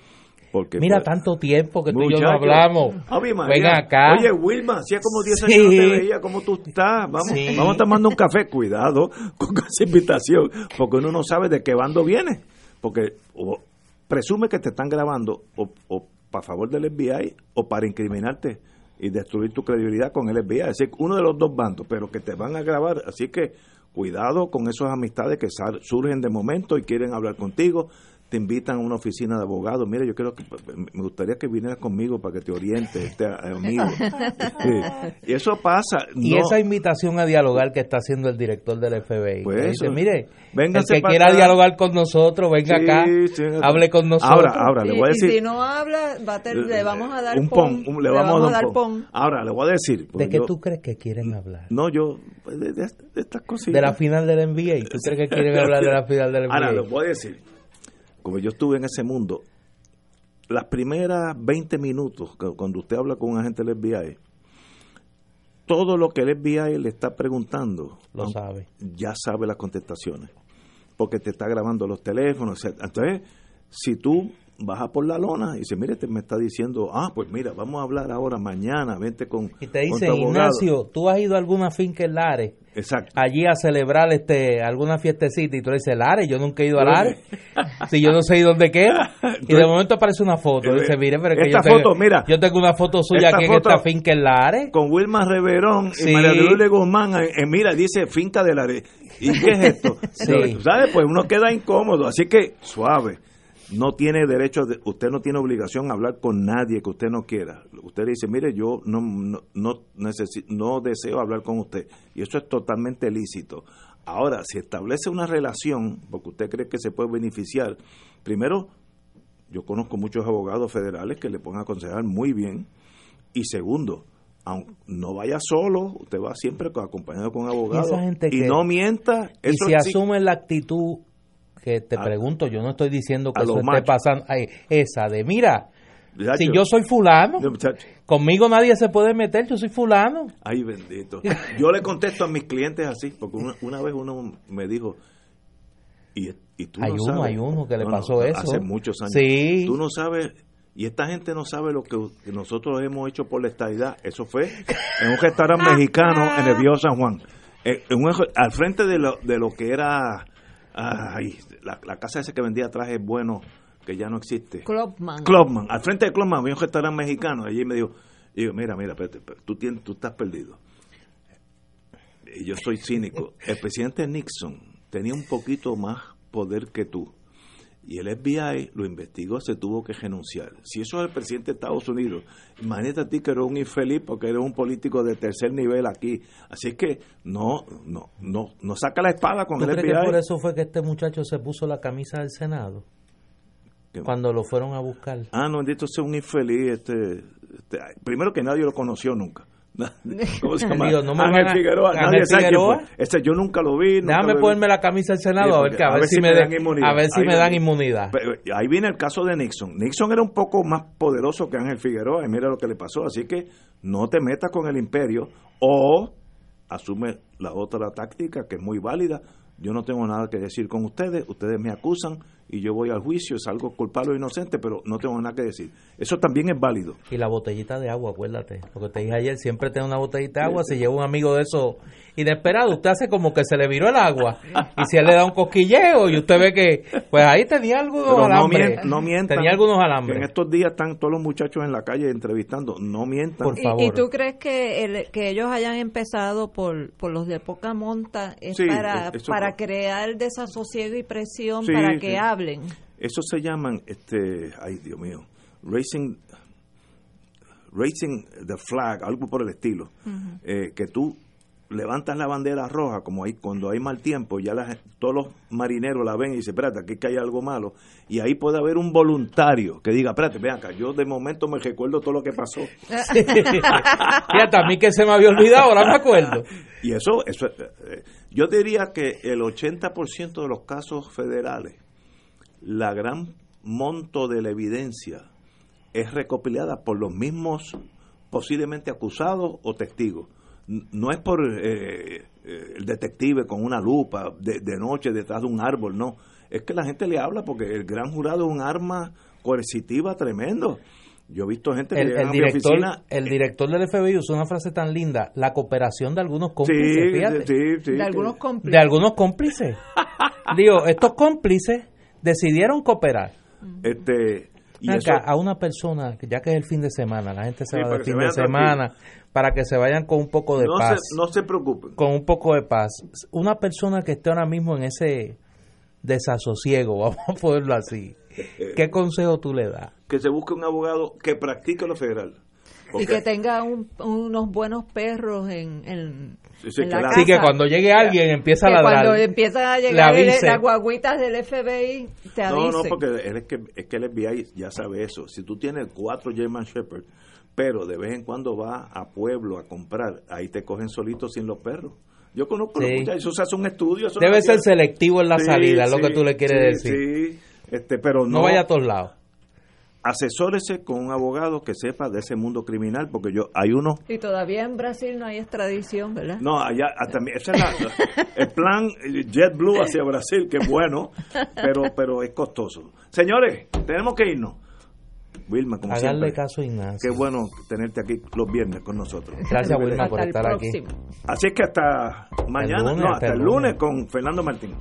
Porque Mira, pues, tanto tiempo que tú y yo no muchacho, hablamos. Ven acá. Oye, Wilma, hacía como 10 Sí. años no te veía, ¿cómo tú estás? Vamos, Sí. vamos tomando un café. Cuidado con esa invitación, porque uno no sabe de qué bando viene. Porque o presume que te están grabando o, o para favor del FBI o para incriminarte y destruir tu credibilidad con el FBI. Es decir, uno de los dos bandos, pero que te van a grabar. Así que cuidado con esas amistades que surgen de momento y quieren hablar contigo. Te invitan a una oficina de abogados. Mira, yo creo que me gustaría que vinieras conmigo para que te oriente, este amigo. Sí. Y eso pasa. Y no- esa invitación a dialogar que está haciendo el director del FBI. Pues que dice, eso. mire, Véngase el que para quiera acá. dialogar con nosotros, venga Sí, acá, sí. hable con nosotros. Ahora, ahora, le Y- voy a y decir. si no habla, va a ter- le vamos a dar un pon. pon, un- le vamos, a dar un pon. pon. Ahora, le voy a decir. ¿De pues qué yo- tú crees que quieren hablar? No, yo, pues, de, de- de estas cositas. De la final del NBA. ¿Tú crees que quieren hablar de la final del NBA? Ahora, les voy a decir, como yo estuve en ese mundo, las primeras 20 minutos, cu- cuando usted habla con un agente del FBI, todo lo que el FBI le está preguntando, Lo sabe. ya sabe las contestaciones, porque te está grabando los teléfonos. etc. Entonces, si tú bajas por la lona y dices, mire, te me está diciendo, ah, pues mira, vamos a hablar ahora, mañana, vente con, Y te dice, tu abogado". Ignacio, ¿tú has ido a alguna finca en Lares? Exacto. allí a celebrar este alguna fiestecita y tú le dices, Lares, yo nunca he ido a Lares. si yo no sé dónde queda. Y de momento aparece una foto. Dice, mire, pero que Esta yo tengo, foto, mira. yo tengo una foto suya aquí en esta finca en Lares. con Wilma Reverón Sí. y María de Lourdes Guzmán, eh, eh, mira, dice finca de la... Re- ¿Y qué es esto? Sí. ¿Tú ¿Sabes? Pues uno queda incómodo, así que suave. No tiene derecho, de- usted no tiene obligación a hablar con nadie que usted no quiera. Usted le dice, mire, yo no, no, no, necesi- no deseo hablar con usted. Y eso es totalmente lícito. Ahora, si establece una relación, porque usted cree que se puede beneficiar, primero, yo conozco muchos abogados federales que le pueden aconsejar muy bien. Y segundo, no vaya solo, usted va siempre co- acompañado con un abogado. esa gente y que- no mienta. Y si asumen la actitud que te A- pregunto, yo no estoy diciendo que eso esté machos. pasando, ay, esa de, mira, Muchacho, si yo soy fulano, conmigo nadie se puede meter, yo soy fulano. Ay, bendito. Yo le contesto a mis clientes así, porque una, una vez uno me dijo, y, y tú Hay no uno, sabes. hay uno que le No, no, pasó eso. Hace muchos años. Sí. Tú no sabes, y esta gente no sabe lo que, que nosotros hemos hecho por la estadidad. Eso fue en un restaurante mexicano en el Viejo San Juan. Eh, en un- al frente de lo, de lo que era ay, la, la casa esa que vendía trajes buenos, que ya no existe. Clubman. Clubman, al frente de Clubman había un restaurante mexicano. Allí me dijo, digo, mira, mira, espérate, espérate, tú, tienes, tú estás perdido. Y yo soy cínico. El presidente Nixon tenía un poquito más poder que tú. Y el FBI lo investigó, se tuvo que renunciar. Si eso es el presidente de Estados Unidos, imagínate a ti que eres un infeliz porque eres un político de tercer nivel aquí. Así que no, no, no, no saca la espada con ¿Tú el crees que FBI. por eso fue que este muchacho se puso la camisa del Senado? ¿Qué? Cuando lo fueron a buscar. Ah, no, bendito sea un infeliz. Este, este, primero que nadie lo conoció nunca. ¿Cómo se llama? Digo, no me Ángel a- Figueroa. Ángel Nadie Figueroa. Ese yo nunca lo vi. nunca Déjame lo vi. ponerme la camisa del Senado a ver, que, a ver si me, dan de- inmunidad. a ver si Ahí me dan inmunidad. Ahí viene el caso de Nixon. Nixon era un poco más poderoso que Ángel Figueroa y mira lo que le pasó. Así que no te metas con el imperio o asume la otra táctica que es muy válida. Yo no tengo nada que decir con ustedes, ustedes me acusan y yo voy al juicio, salgo culpable o inocente, pero no tengo nada que decir. Eso también es válido. Y la botellita de agua, acuérdate. Lo que te dije ayer, siempre tengo una botellita de agua. Si lleva un amigo de eso inesperado, usted hace como que se le viró el agua. Y si él le da un cosquilleo y usted ve que, pues ahí tenía algunos Pero alambres. no mientan. Tenía algunos Que En alambres. estos días están todos los muchachos en la calle entrevistando. No mientan. Por ¿Y- favor. ¿Y, tú crees que, el- que ellos hayan empezado por, por los de poca monta es Sí, para, eso- para crear desasosiego y presión Sí, para sí. que hablen? Eso se llaman, este, ay Dios mío, racing, racing the flag, algo por el estilo, Eh, que tú levantas la bandera roja, como ahí cuando hay mal tiempo, ya la todos los marineros la ven y dicen, espérate, aquí que hay algo malo, y ahí puede haber un voluntario que diga, espérate, ven acá, yo de momento me recuerdo todo lo que pasó. Fíjate, a mí que se me había olvidado, ahora me acuerdo. Y eso, eso eh, yo diría que el 80% de los casos federales, la gran monto de la evidencia es recopilada por los mismos posiblemente acusados o testigos. No es por eh, eh, el detective con una lupa de, de noche detrás de un árbol, no. Es que la gente le habla porque el gran jurado es un arma coercitiva tremendo. Yo he visto gente que El, a mi director, oficina el director del FBI usó una frase tan linda, la cooperación de algunos cómplices, Sí, fíjate. sí, sí, de algunos cómplices. de algunos cómplices. Digo, estos cómplices decidieron cooperar. este y eso- a una persona, ya que es el fin de semana, la gente se Sí, va para de que se fin de semana, para que se vayan con un poco de no paz, se, no se preocupen. con un poco de paz. Una persona que esté ahora mismo en ese desasosiego, vamos a ponerlo así, ¿qué consejo tú le das? Que se busque un abogado que practique lo federal. Y que tenga un- unos buenos perros en, en, Sí, sí, en que la casa. Así que cuando llegue alguien empieza a Que ladrar. cuando empiezan a le llegar el- las guaguitas del FBI, te no, avisen. no, porque él es que, es que el FBI ya sabe eso. Si tú tienes cuatro German Shepherd, pero de vez en cuando vas a pueblo a comprar, ahí te cogen solitos sin los perros. Yo conozco los Sí. muchachos, eso se hace un estudio. eso Debe no ser selectivo en la Sí, salida, es lo que tú le quieres sí, decir. Sí, este, pero No no, vaya a todos lados. Asesórese con un abogado que sepa de ese mundo criminal, porque yo hay unos Y todavía en Brasil no hay extradición, ¿verdad? No, allá hasta mi- ese es la- el plan JetBlue hacia Brasil, que es bueno, pero pero es costoso. Señores, tenemos que irnos. Wilma, como Hagarle siempre. caso a Ignacio. Qué bueno tenerte aquí los viernes con nosotros. Gracias, Wilma, Hasta por estar aquí. Así es que hasta mañana, lunes, no, hasta hasta el el lunes lunes. con Fernando Martín.